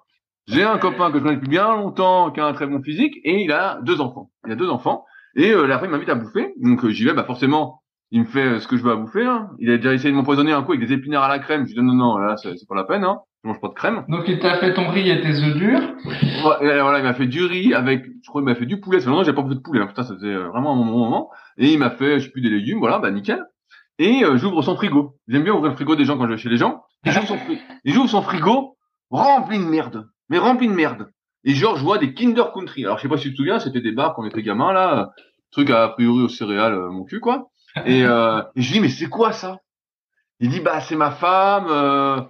J'ai un copain que je connais depuis bien longtemps, qui a un très bon physique, et il a deux enfants. Il a deux enfants. Et euh, la femme m'invite à bouffer. Donc euh, j'y vais, bah forcément, il me fait euh, ce que je veux à bouffer. Hein. Il a déjà essayé de m'empoisonner un coup avec des épinards à la crème. Je dis non, non, là, c'est pas la peine. Hein. Je mange pas de crème. Donc il t'a fait ton riz et tes œufs durs. Voilà, il m'a fait du riz avec, je crois, il m'a fait du poulet. Fait longtemps j'ai pas bouffé de poulet. Hein. Putain, ça faisait euh, vraiment un bon moment. Et il m'a fait, je sais plus, des légumes. Voilà, bah nickel. Et euh, j'ouvre son frigo. J'aime bien ouvrir le frigo des gens quand je vais chez les gens. Et j'ouvre son, frigo, son frigo rempli de merde. Mais rempli de merde. Et genre, je vois des Kinder Country. Alors, je sais pas si tu te souviens, c'était des bars quand on était gamin, là. Truc à, priori au céréales, euh, mon cul, quoi. Et, euh, et je dis, mais c'est quoi ça? Il dit, bah, c'est ma femme. Euh,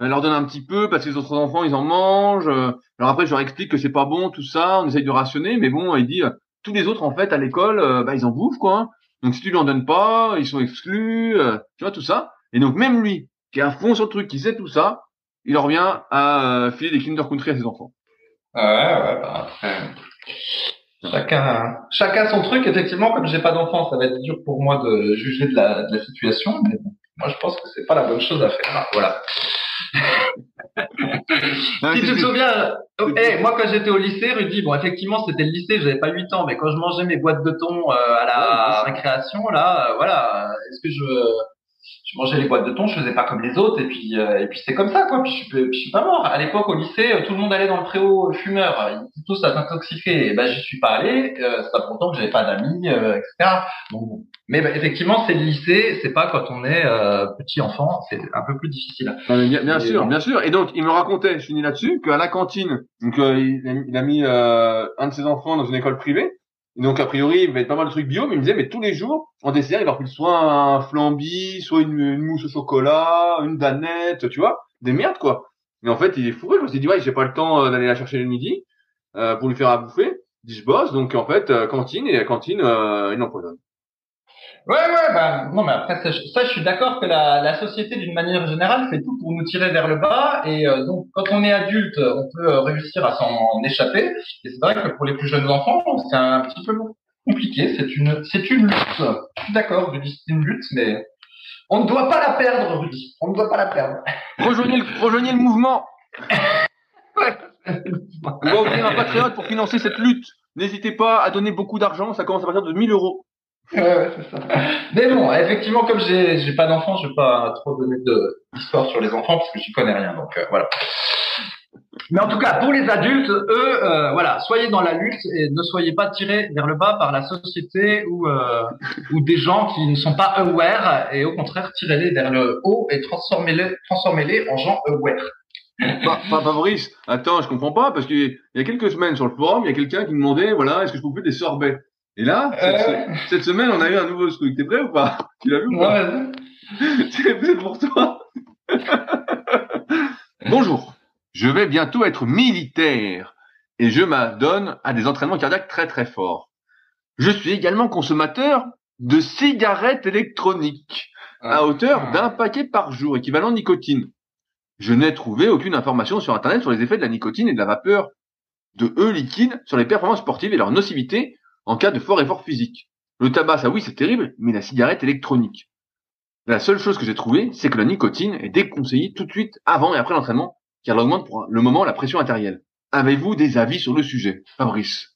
elle leur donne un petit peu parce que les autres enfants ils en mangent. Alors après je leur explique que c'est pas bon tout ça, on essaye de rationner, mais bon il dit tous les autres en fait à l'école bah ils en bouffent quoi. Donc si tu lui en donnes pas, ils sont exclus, euh, tu vois tout ça. Et donc même lui qui est à fond sur le truc, qui sait tout ça, il en revient à euh, filer des Kinder Country à ses enfants. Ouais ouais bah après. Chacun, chacun son truc. Effectivement, comme j'ai pas d'enfant, ça va être dur pour moi de juger de la, de la situation. Mais moi, je pense que c'est pas la bonne chose à faire. Voilà. Si tu te souviens, oh, hey, moi quand j'étais au lycée, Rudy, bon effectivement c'était le lycée, j'avais pas 8 ans, mais quand je mangeais mes boîtes de thon euh, à la récréation, là, euh, voilà, est-ce que je je mangeais les boîtes de thon, je faisais pas comme les autres, et puis euh, et puis c'est comme ça quoi. Puis je, suis, puis je suis pas mort. À l'époque au lycée, tout le monde allait dans le préau fumeur, ils étaient tous à s'intoxiquer. Et ben j'y suis pas allé. Euh, c'est pas pourtant que j'avais pas d'amis, euh, etc. Bon, mais bah, effectivement, c'est le lycée, c'est pas quand on est euh, petit enfant, c'est un peu plus difficile. bien, bien sûr, bien sûr. Et donc il me racontait, je finis là-dessus, qu'à la cantine, donc il, a mis un de ses enfants dans une école privée donc, a priori, il va être pas mal de trucs bio, mais il me disait, mais tous les jours, en dessert, il leur file soit un flambi, soit une, mousse au chocolat, une danette, tu vois, des merdes, quoi. Mais en fait, il est fou, je me suis dit, ouais, j'ai pas le temps euh, d'aller la chercher le midi, euh, pour lui faire à bouffer. Je dis, je bosse, donc en fait, euh, cantine, et la cantine, euh, il empoisonne. Ouais, ouais, bah, non, mais après, ça, ça je suis d'accord que la, la société, d'une manière générale, fait tout pour nous tirer vers le bas. Et euh, donc, quand on est adulte, on peut euh, réussir à s'en échapper. Et c'est vrai que pour les plus jeunes enfants, c'est un petit peu compliqué. C'est une, c'est une lutte. Je suis d'accord, Rudy, c'est une lutte, mais on ne doit pas la perdre, Rudy. On ne doit pas la perdre. Rejoignez le, rejoignez le mouvement. on va ouvrir un patriote pour financer cette lutte. N'hésitez pas à donner beaucoup d'argent. Ça commence à partir de 1000 euros. Ouais, c'est ça. Mais bon, effectivement, comme j'ai j'ai pas d'enfants, je vais pas trop donner d'histoire sur les enfants parce que j'y connais rien. Donc euh, voilà. Mais en tout cas, pour les adultes, eux, euh, voilà, soyez dans la lutte et ne soyez pas tirés vers le bas par la société ou euh, ou des gens qui ne sont pas aware et au contraire tirez-les vers le haut et transformez-les transformez-les en gens aware. Bah, Fabrice, attends, je comprends pas parce qu'il y a quelques semaines sur le forum, il y a quelqu'un qui me demandait, voilà, est-ce que je peux faire des sorbets? Et là, euh... cette, semaine, on a eu un nouveau truc. T'es prêt ou pas? Tu l'as vu ou pas? Ouais. C'est prêt pour toi Bonjour. Je vais bientôt être militaire et je m'adonne à des entraînements cardiaques très très forts. Je suis également consommateur de cigarettes électroniques à hauteur ah. d'un paquet par jour, équivalent nicotine. Je n'ai trouvé aucune information sur Internet sur les effets de la nicotine et de la vapeur de E liquide sur les performances sportives et leur nocivité en cas de fort effort physique. Le tabac, ça oui, c'est terrible, mais la cigarette électronique. La seule chose que j'ai trouvée, c'est que la nicotine est déconseillée tout de suite avant et après l'entraînement, car elle augmente pour le moment la pression artérielle. Avez-vous des avis sur le sujet, Fabrice?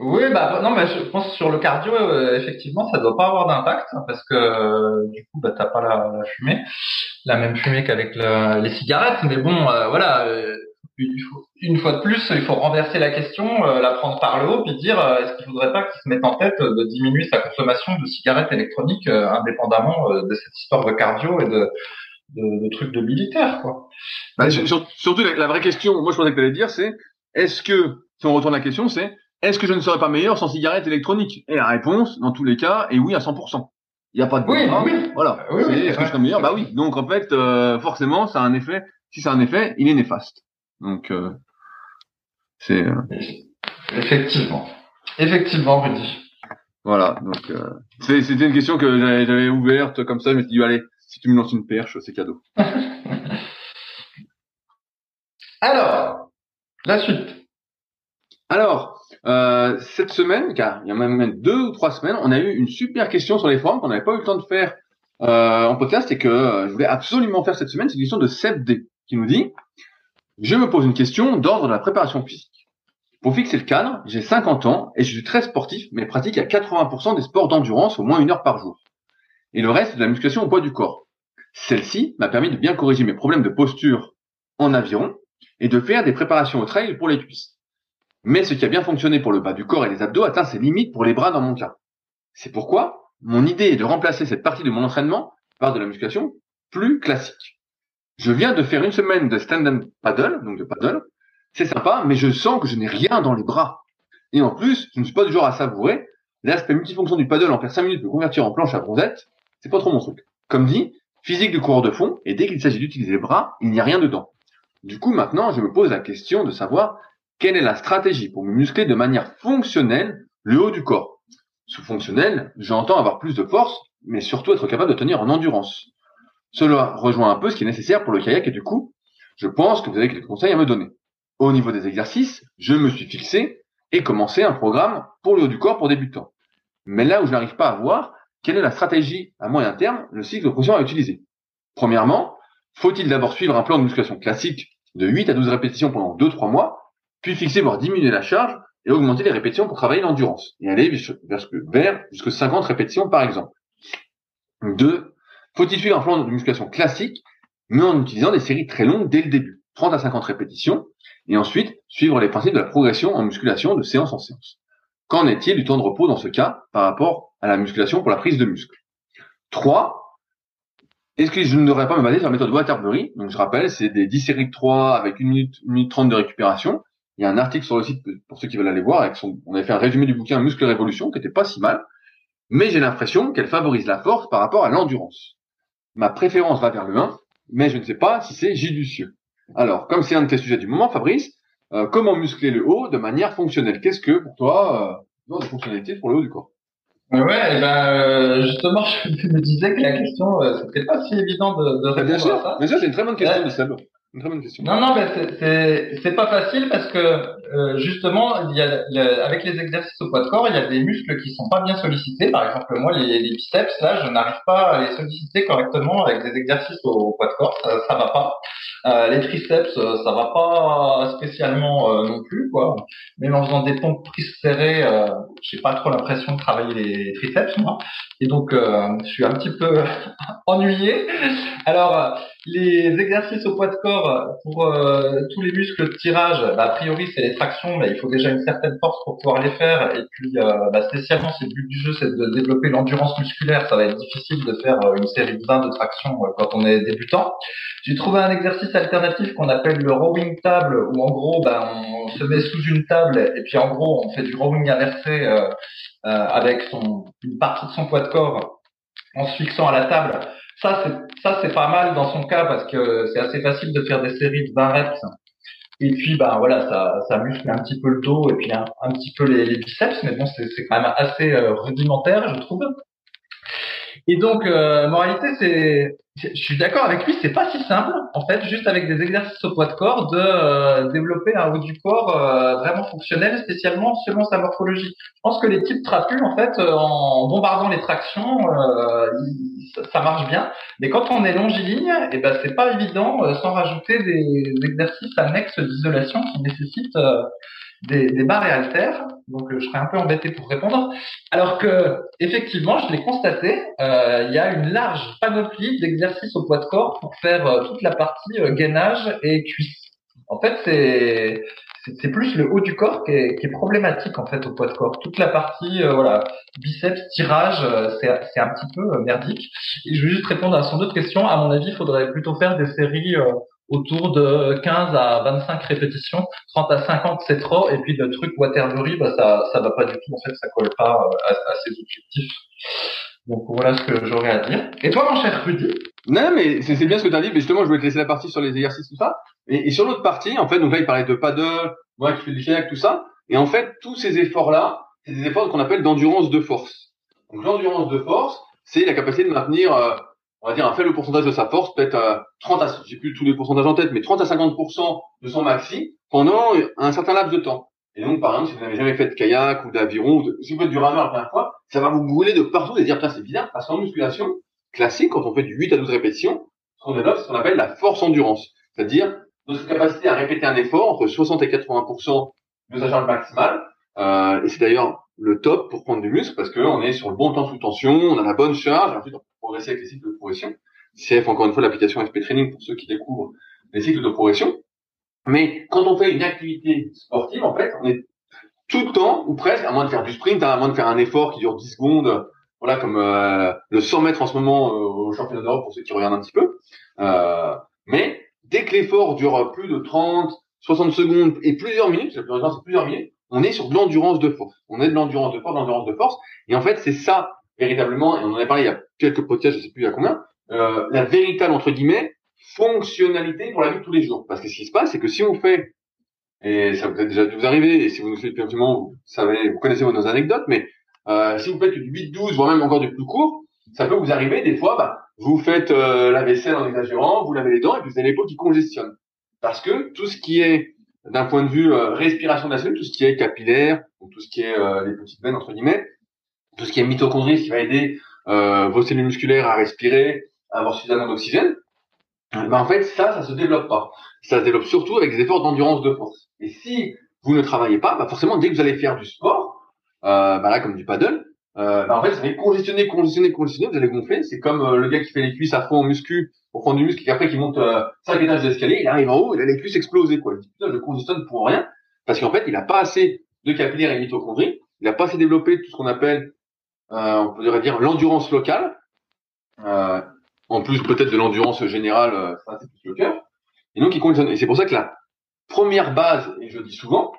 Oui, bah non, mais je pense sur le cardio, euh, effectivement, ça doit pas avoir d'impact hein, parce que euh, du coup, bah t'as pas la, fumée, la même fumée qu'avec les cigarettes. Mais bon, euh, voilà une fois de plus, il faut renverser la question, euh, la prendre par le haut, puis dire euh, est-ce qu'il ne faudrait pas qu'il se mette en tête de diminuer sa consommation de cigarettes électroniques euh, indépendamment de cette histoire de cardio et de, de, de trucs de militaire, quoi. Bah, surtout la, vraie question, moi je pensais que tu allais dire, c'est est-ce que, si on retourne la question, c'est est-ce que je ne serais pas meilleur sans cigarettes électroniques? Et la réponse, dans tous les cas, est oui à 100%. Il n'y a pas de oui, oui. Voilà. est-ce que je serais meilleur? Bah oui. Donc en fait, forcément, ça a un effet. Si ça a un effet, il est néfaste. Donc, euh, c'est. Euh, Effectivement. Effectivement, Rudy. Voilà. Donc, euh, c'était une question que j'avais ouverte comme ça. Je me suis dit, allez, si tu me lances une perche, c'est cadeau. Alors, la suite. Alors, euh, cette semaine, car il y a même deux ou trois semaines, on a eu une super question sur les forums qu'on n'avait pas eu le temps de faire euh, en podcast et que je voulais absolument faire cette semaine. C'est une question de Seb D qui nous dit je me pose une question d'ordre de la préparation physique. Pour fixer le cadre, j'ai 50 ans et je suis très sportif, mais pratique à 80% des sports d'endurance au moins une heure par jour. Et le reste de la musculation au poids du corps. Celle-ci m'a permis de bien corriger mes problèmes de posture en aviron et de faire des préparations au trail pour les cuisses. Mais ce qui a bien fonctionné pour le bas du corps et les abdos atteint ses limites pour les bras dans mon cas. C'est pourquoi mon idée est de remplacer cette partie de mon entraînement par de la musculation plus classique. Je viens de faire une semaine de stand-up paddle, donc de paddle. C'est sympa, mais je sens que je n'ai rien dans les bras. Et en plus, je ne suis pas du genre à savourer. L'aspect multifonction du paddle en faire 5 minutes me convertir en planche à bronzette, c'est pas trop mon truc. Comme dit, physique du coureur de fond, et dès qu'il s'agit d'utiliser les bras, il n'y a rien dedans. Du coup, maintenant, je me pose la question de savoir quelle est la stratégie pour me muscler de manière fonctionnelle le haut du corps. Sous fonctionnel, j'entends avoir plus de force, mais surtout être capable de tenir en endurance. Cela rejoint un peu ce qui est nécessaire pour le kayak et du coup, je pense que vous avez quelques conseils à me donner. Au niveau des exercices, je me suis fixé et commencer un programme pour le haut du corps pour débutants. Mais là où je n'arrive pas à voir, quelle est la stratégie à moyen terme, le cycle de progression à utiliser? Premièrement, faut-il d'abord suivre un plan de musculation classique de 8 à 12 répétitions pendant 2-3 mois, puis fixer voire diminuer la charge et augmenter les répétitions pour travailler l'endurance et aller vers jusqu'à 50 répétitions par exemple? 2. Faut-il suivre un plan de musculation classique mais en utilisant des séries très longues dès le début, 30 à 50 répétitions, et ensuite suivre les principes de la progression en musculation de séance en séance. Qu'en est-il du temps de repos dans ce cas par rapport à la musculation pour la prise de muscle 3. Est-ce que je ne devrais pas me baser sur la méthode Waterbury? Donc je rappelle, c'est des 10 séries de 3 avec 1 minute, 1 minute 30 de récupération. Il y a un article sur le site pour ceux qui veulent aller voir. Avec son, on avait fait un résumé du bouquin Muscle Révolution qui était pas si mal. Mais j'ai l'impression qu'elle favorise la force par rapport à l'endurance. Ma préférence va vers le 1, mais je ne sais pas si c'est judicieux. Alors, comme c'est un de tes sujets du moment, Fabrice, euh, comment muscler le haut de manière fonctionnelle? Qu'est-ce que pour toi, euh, de fonctionnalité pour le haut du corps? Ouais, et ben euh, justement, je me disais que la question, euh, c'était pas si évident de, de répondre bien sûr, à ça. Bien sûr, c'est une très bonne question, ouais. Une. Non, non, c'est c'est pas facile parce que euh, justement, il y a avec les exercices au poids de corps, il y a des muscles qui sont pas bien sollicités. Par exemple, moi, les, les biceps, là, je n'arrive pas à les solliciter correctement avec des exercices au, au poids de corps. Ça, ça va pas. Euh, les triceps, euh, ça va pas spécialement euh, non plus, quoi. Même en faisant des pompes prises serrées, euh, j'ai pas trop l'impression de travailler les triceps, moi. Et donc, euh, je suis un petit peu ennuyé. Alors, les exercices au poids de corps pour euh, tous les muscles de tirage, bah, a priori c'est les tractions, mais il faut déjà une certaine force pour pouvoir les faire. Et puis euh, bah, spécialement si le but du jeu c'est de développer l'endurance musculaire, ça va être difficile de faire une série de 20 de tractions quand on est débutant. J'ai trouvé un exercice alternatif qu'on appelle le rowing table, où en gros bah, on se met sous une table et puis en gros on fait du rowing inversé euh, avec son, une partie de son poids de corps en se fixant à la table. Ça, c'est, ça, c'est pas mal dans son cas parce que c'est assez facile de faire des séries de 20 reps. Et puis, ben voilà, ça, ça muscle un petit peu le dos et puis un, un petit peu les, les, biceps, mais bon, c'est, c'est quand même assez euh, rudimentaire, je trouve. Et donc, euh, moralité, c'est, je suis d'accord avec lui, c'est pas si simple, en fait, juste avec des exercices au poids de corps, de euh, développer un haut du corps euh, vraiment fonctionnel, spécialement selon sa morphologie. Je pense que les types trapus, en fait, euh, en bombardant les tractions, ça, ça, marche bien. Mais quand on est longiligne, et eh ben c'est pas évident sans rajouter des, des exercices annexes d'isolation qui nécessitent des, des barres et haltères. Donc euh, je serais un peu embêté pour répondre. Alors que effectivement, je l'ai constaté, euh, il y a une large panoplie d'exercices au poids de corps pour faire euh, toute la partie euh, gainage et cuisse. En fait, c'est c'est plus le haut du corps qui est, qui est, problématique en fait au poids de corps. Toute la partie euh, voilà biceps, tirage, euh, c'est un petit peu merdique. Et je vais juste répondre à son autre question. À mon avis, il faudrait plutôt faire des séries autour de 15 à 25 répétitions, 30 à 50 c'est trop, et puis le truc Waterbury, bah ça ça va pas du tout, en fait ça colle pas à, à ses objectifs. Donc voilà ce que j'aurais à dire. Et toi mon cher Rudy? Non mais c'est bien ce que tu as dit, mais justement je voulais te laisser la partie sur les exercices tout ça. Et, sur l'autre partie, en fait, donc là il parlait de paddle, moi qui fais du kayak, tout ça, et en fait tous ces efforts là, c'est des efforts qu'on appelle d'endurance de force. Donc l'endurance de force, c'est la capacité de maintenir euh, on va dire un faible pourcentage de sa force, peut-être euh, 30 à, j'ai plus tous les pourcentages en tête, mais 30 à 50% de son maxi pendant un certain laps de temps. Et donc, par exemple, si vous n'avez jamais fait de kayak ou d'aviron, ou si vous faites du rameur la première fois, ça va vous brûler de partout et dire, putain, c'est bizarre, parce qu'en musculation classique, quand on fait du 8 à 12 répétitions, ce qu'on développe, c'est ce qu'on appelle la force endurance. C'est-à-dire, notre capacité à répéter un effort entre 60 et 80% de sa charge maximale, euh, et c'est d'ailleurs le top pour prendre du muscle parce qu'on est sur le bon temps sous tension, on a la bonne charge, ensuite progresser avec les cycles de progression. CF, encore une fois, l'application SP Training pour ceux qui découvrent les cycles de progression. Mais quand on fait une activité sportive, en fait, on est tout le temps, ou presque, à moins de faire du sprint, hein, à moins de faire un effort qui dure 10 secondes, voilà, comme euh, le 100 mètres en ce moment euh, au championnat d'Europe pour ceux qui regardent un petit peu. Euh, mais dès que l'effort dure plus de 30, 60 secondes et plusieurs minutes, la plupart c'est plusieurs minutes, on est sur de l'endurance de force. On est de l'endurance de force, de l'endurance de force. Et en fait, c'est ça, véritablement, et on en a parlé il y a quelques podcasts, je sais plus il y a combien, euh, la véritable, entre guillemets, fonctionnalité pour la vie de tous les jours. Parce que ce qui se passe, c'est que si on fait, et ça vous a déjà dû vous arriver, et si vous nous suivez depuis un petit moment, vous savez, vous connaissez nos anecdotes, mais euh, si vous faites du 8-12, voire même encore du plus court, ça peut vous arriver des fois, bah, vous faites euh, la vaisselle en exagérant, vous lavez les dents, et vous avez les peaux qui congestionnent. Parce que tout ce qui est d'un point de vue euh, respiration de tout ce qui est capillaire, donc tout ce qui est euh, les petites veines entre guillemets, tout ce qui est mitochondrie, ce qui va aider euh, vos cellules musculaires à respirer, à avoir suffisamment d'oxygène, ben en fait ça, ça se développe pas. Ça se développe surtout avec des efforts d'endurance de force. Et si vous ne travaillez pas, bah forcément dès que vous allez faire du sport, euh, bah là comme du paddle, euh, bah en fait vous allez congestionner, congestionner, congestionner, vous allez gonfler. C'est comme euh, le gars qui fait les cuisses à fond en muscu pour prendre du muscle et après qui monte euh, 5 étages d'escalier, il arrive en haut, il a les cuisses explosées quoi. Il dit putain je congestionne pour rien parce qu'en fait il a pas assez de capillaires et mitochondries, il a pas assez développé tout ce qu'on appelle, on pourrait dire l'endurance locale. Euh, en plus peut-être de l'endurance générale, euh, ça c'est plus le cœur. Et donc il conditionne. Et c'est pour ça que la première base, et je dis souvent,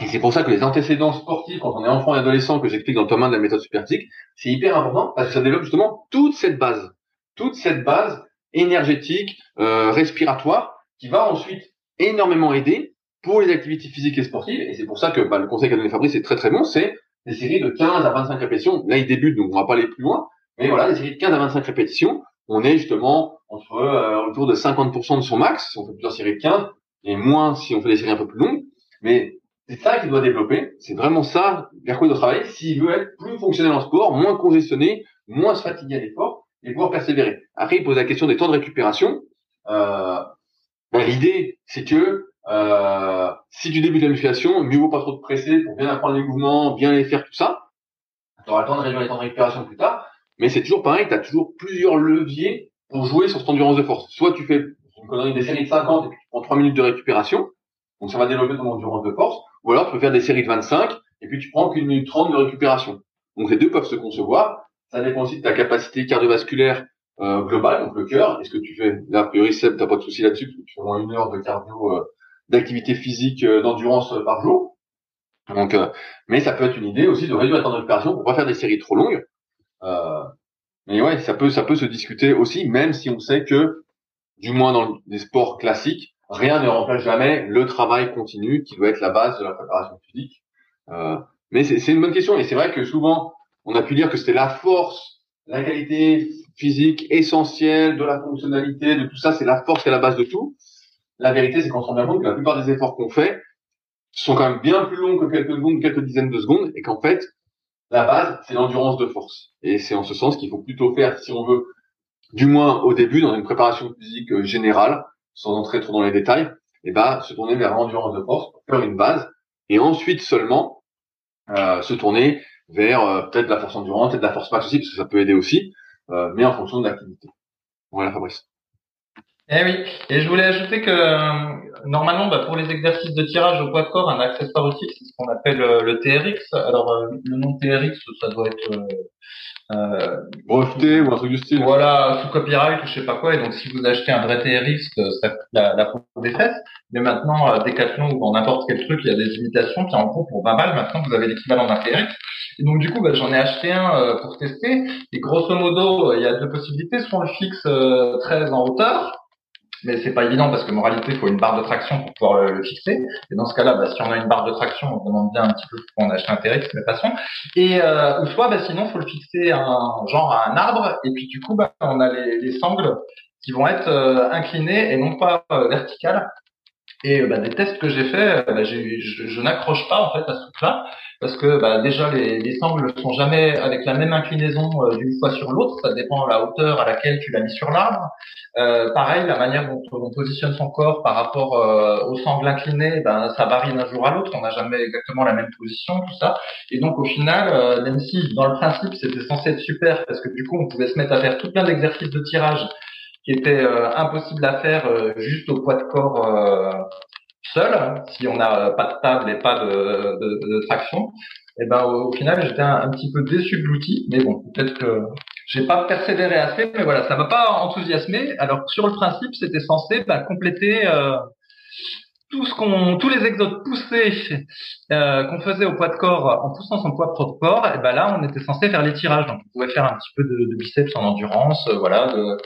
et c'est pour ça que les antécédents sportifs, quand on est enfant et adolescent, que j'explique dans le tome 1 de la méthode superphysique, c'est hyper important parce que ça développe justement toute cette base, toute cette base énergétique, euh, respiratoire, qui va ensuite énormément aider pour les activités physiques et sportives. Et c'est pour ça que bah, le conseil qu'a donné Fabrice est très très bon, c'est des séries de 15 à 25 répétitions. Là, il débute, donc on va pas aller plus loin. Mais voilà, des séries de 15 à 25 répétitions. On est justement entre euh, autour de 50% de son max, si on fait plusieurs séries de 15, et moins si on fait des séries un peu plus longues. Mais c'est ça qu'il doit développer. C'est vraiment ça vers quoi il doit travailler s'il veut être plus fonctionnel en sport, moins congestionné, moins se fatiguer à l'effort et pouvoir persévérer. Après, il pose la question des temps de récupération. Euh, ben, L'idée, c'est que euh, si tu débutes la musculation, mieux vaut pas trop te presser pour bien apprendre les mouvements, bien les faire, tout ça. Tu auras le temps de réduire les temps de récupération plus tard. Mais c'est toujours pareil, tu as toujours plusieurs leviers pour jouer sur cette endurance de force. Soit tu fais une connerie des séries de 50 et tu prends 3 minutes de récupération, donc ça va développer ton endurance de force, ou alors tu peux faire des séries de 25 et puis tu prends qu'une minute 30 de récupération. Donc les deux peuvent se concevoir. Ça dépend aussi de ta capacité cardiovasculaire euh, globale, donc le cœur. Est-ce que tu fais, là, a priori, Seb, t'as pas de souci là-dessus, tu fais une heure de cardio, euh, d'activité physique, euh, d'endurance euh, par jour. Donc, euh, mais ça peut être une idée aussi de réduire le temps de récupération pour pas faire des séries trop longues. Euh, mais ouais, ça peut, ça peut se discuter aussi, même si on sait que, du moins dans les sports classiques, rien ne remplace jamais le travail continu qui doit être la base de la préparation physique. Euh, mais c'est une bonne question et c'est vrai que souvent on a pu dire que c'était la force, la qualité physique essentielle de la fonctionnalité, de tout ça, c'est la force qui est la base de tout. La vérité, c'est qu'on se rend bien compte que la plupart des efforts qu'on fait sont quand même bien plus longs que quelques secondes, quelques dizaines de secondes, et qu'en fait, la base, c'est l'endurance de force. Et c'est en ce sens qu'il faut plutôt faire, si on veut, du moins au début, dans une préparation physique euh, générale, sans entrer trop dans les détails, et ben, se tourner vers l'endurance de force faire une base, et ensuite seulement euh, se tourner vers euh, peut-être la force endurance, peut-être la force max aussi, parce que ça peut aider aussi, euh, mais en fonction de l'activité. Voilà, Fabrice. Eh oui, et je voulais ajouter que euh, normalement, bah, pour les exercices de tirage au poids de corps, un accessoire utile, c'est ce qu'on appelle euh, le TRX. Alors, euh, le nom TRX, ça doit être euh, euh, Breveté ou un truc du style. voilà, sous copyright ou je sais pas quoi. Et donc, si vous achetez un vrai TRX, ça coûte la, la peau des fesses. Mais maintenant, euh, Decathlon ou dans n'importe quel truc, il y a des imitations qui en coûtent pour 20 balles. Maintenant, vous avez l'équivalent d'un TRX. Et donc, du coup, bah, j'en ai acheté un euh, pour tester. Et grosso modo, il y a deux possibilités. Soit on le fixe euh, très en hauteur, mais c'est pas évident parce que moralité, il faut une barre de traction pour pouvoir le, fixer. Et dans ce cas-là, bah, si on a une barre de traction, on demande bien un petit peu pourquoi on achète un TRX, mais passons. Et euh, ou soit, bah, sinon, faut le fixer un genre à un arbre. Et puis du coup, bah, on a les, les sangles qui vont être euh, inclinées et non pas euh, verticales. Et euh, bah, des tests que j'ai fait, euh, bah, je, je n'accroche pas en fait à ce truc-là parce que bah, déjà les, les sangles sont jamais avec la même inclinaison euh, d'une fois sur l'autre. Ça dépend de la hauteur à laquelle tu l'as mis sur l'arbre. Euh, pareil, la manière dont on positionne son corps par rapport euh, aux sangles inclinées, ben, ça varie d'un jour à l'autre. On n'a jamais exactement la même position, tout ça. Et donc au final, euh, même si dans le principe c'était censé être super parce que du coup on pouvait se mettre à faire tout plein d'exercices de tirage qui étaient euh, impossibles à faire euh, juste au poids de corps euh, seul, si on n'a pas de table et pas de, de, de traction. Et ben au, final j'étais un, petit peu déçu de l'outil, mais bon peut-être que j'ai pas persévéré assez, mais voilà, ça m'a pas enthousiasmé. Alors sur le principe, c'était censé bah, compléter tout ce qu'on, tous les exos poussés euh, qu'on faisait au poids de corps en poussant son poids de corps. Et ben là, on était censé faire les tirages, donc on pouvait faire un petit peu de, de biceps en endurance, euh, voilà, de,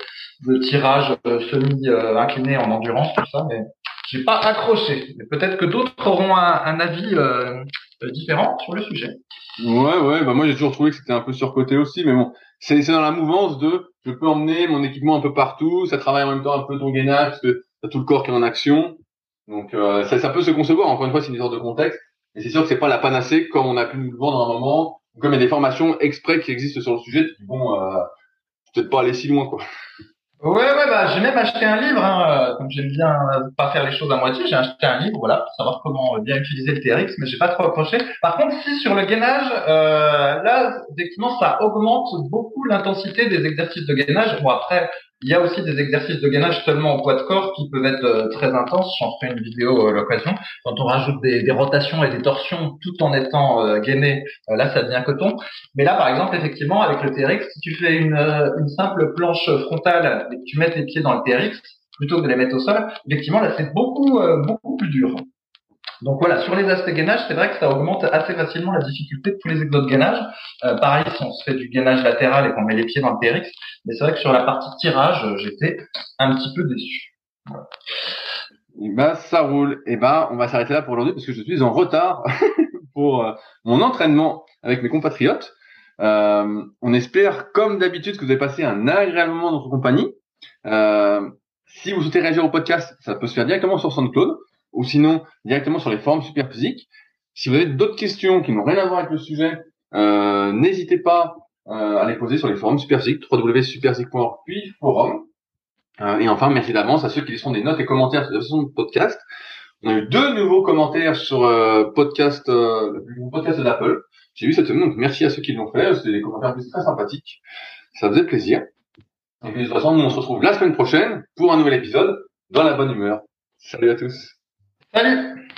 de tirage semi euh, incliné en endurance, tout ça. Mais j'ai pas accroché. Mais peut-être que d'autres auront un, un avis euh, euh, différent sur le sujet. Ouais, ouais, bah moi j'ai toujours trouvé que c'était un peu surcoté aussi, mais bon, c'est dans la mouvance de je peux emmener mon équipement un peu partout, ça travaille en même temps un peu ton gainage parce que t'as tout le corps qui est en action. Donc euh, ça, ça peut se concevoir. Encore une fois, c'est une histoire de contexte. Et c'est sûr que c'est pas la panacée comme on a pu nous le vendre à un moment, ou comme il y a des formations exprès qui existent sur le sujet. Tu dis, bon, euh, peut-être pas aller si loin, quoi. Ouais, ouais, bah, j'ai même acheté un livre, hein, euh, comme j'aime bien euh, pas faire les choses à moitié, j'ai acheté un livre, voilà, pour savoir comment bien utiliser le TRX, mais j'ai pas trop accroché. Par contre, si sur le gainage, euh, là, effectivement, ça augmente beaucoup l'intensité des exercices de gainage. Bon, après, il y a aussi des exercices de gainage seulement au poids de corps qui peuvent être euh, très intenses. J'en ferai une vidéo à l'occasion. Quand on rajoute des, rotations et des torsions tout en étant euh, gainé, là, ça devient coton. Mais là, par exemple, effectivement, avec le TRX, si tu fais une, une simple planche frontale et que tu mets les pieds dans le TRX, plutôt que de les mettre au sol, effectivement, là, c'est beaucoup, beaucoup plus dur. Donc voilà, sur les aspects gainage, c'est vrai que ça augmente assez facilement la difficulté de tous les exos de gainage. Euh, pareil, si on se fait du gainage latéral et qu'on met les pieds dans le TRX, mais c'est vrai que sur la partie tirage, j'étais un petit peu déçu. Voilà. Et ben, ça roule. Et ben, on va s'arrêter là pour aujourd'hui parce que je suis en retard pour euh, mon entraînement avec mes compatriotes. Euh, on espère, comme d'habitude, que vous avez passé un agréable moment dans notre compagnie. Euh, si vous souhaitez réagir au podcast, ça peut se faire directement sur SoundCloud ou sinon directement sur les forums super physiques. Si vous avez d'autres questions qui n'ont rien à voir avec le sujet, euh, n'hésitez pas euh, à les poser sur les forums super physiques, www.superphysique.org puis forum. Euh, et enfin, merci d'avance à ceux qui laisseront des notes et commentaires sur la podcast. On a eu deux nouveaux commentaires sur euh, podcast, euh, le podcast d'Apple. J'ai vu cette semaine, donc merci à ceux qui l'ont fait. C'est des commentaires très sympathiques. Ça faisait plaisir. Et puis de toute façon, nous on se retrouve la semaine prochaine pour un nouvel épisode dans la bonne humeur. Salut à tous. Salut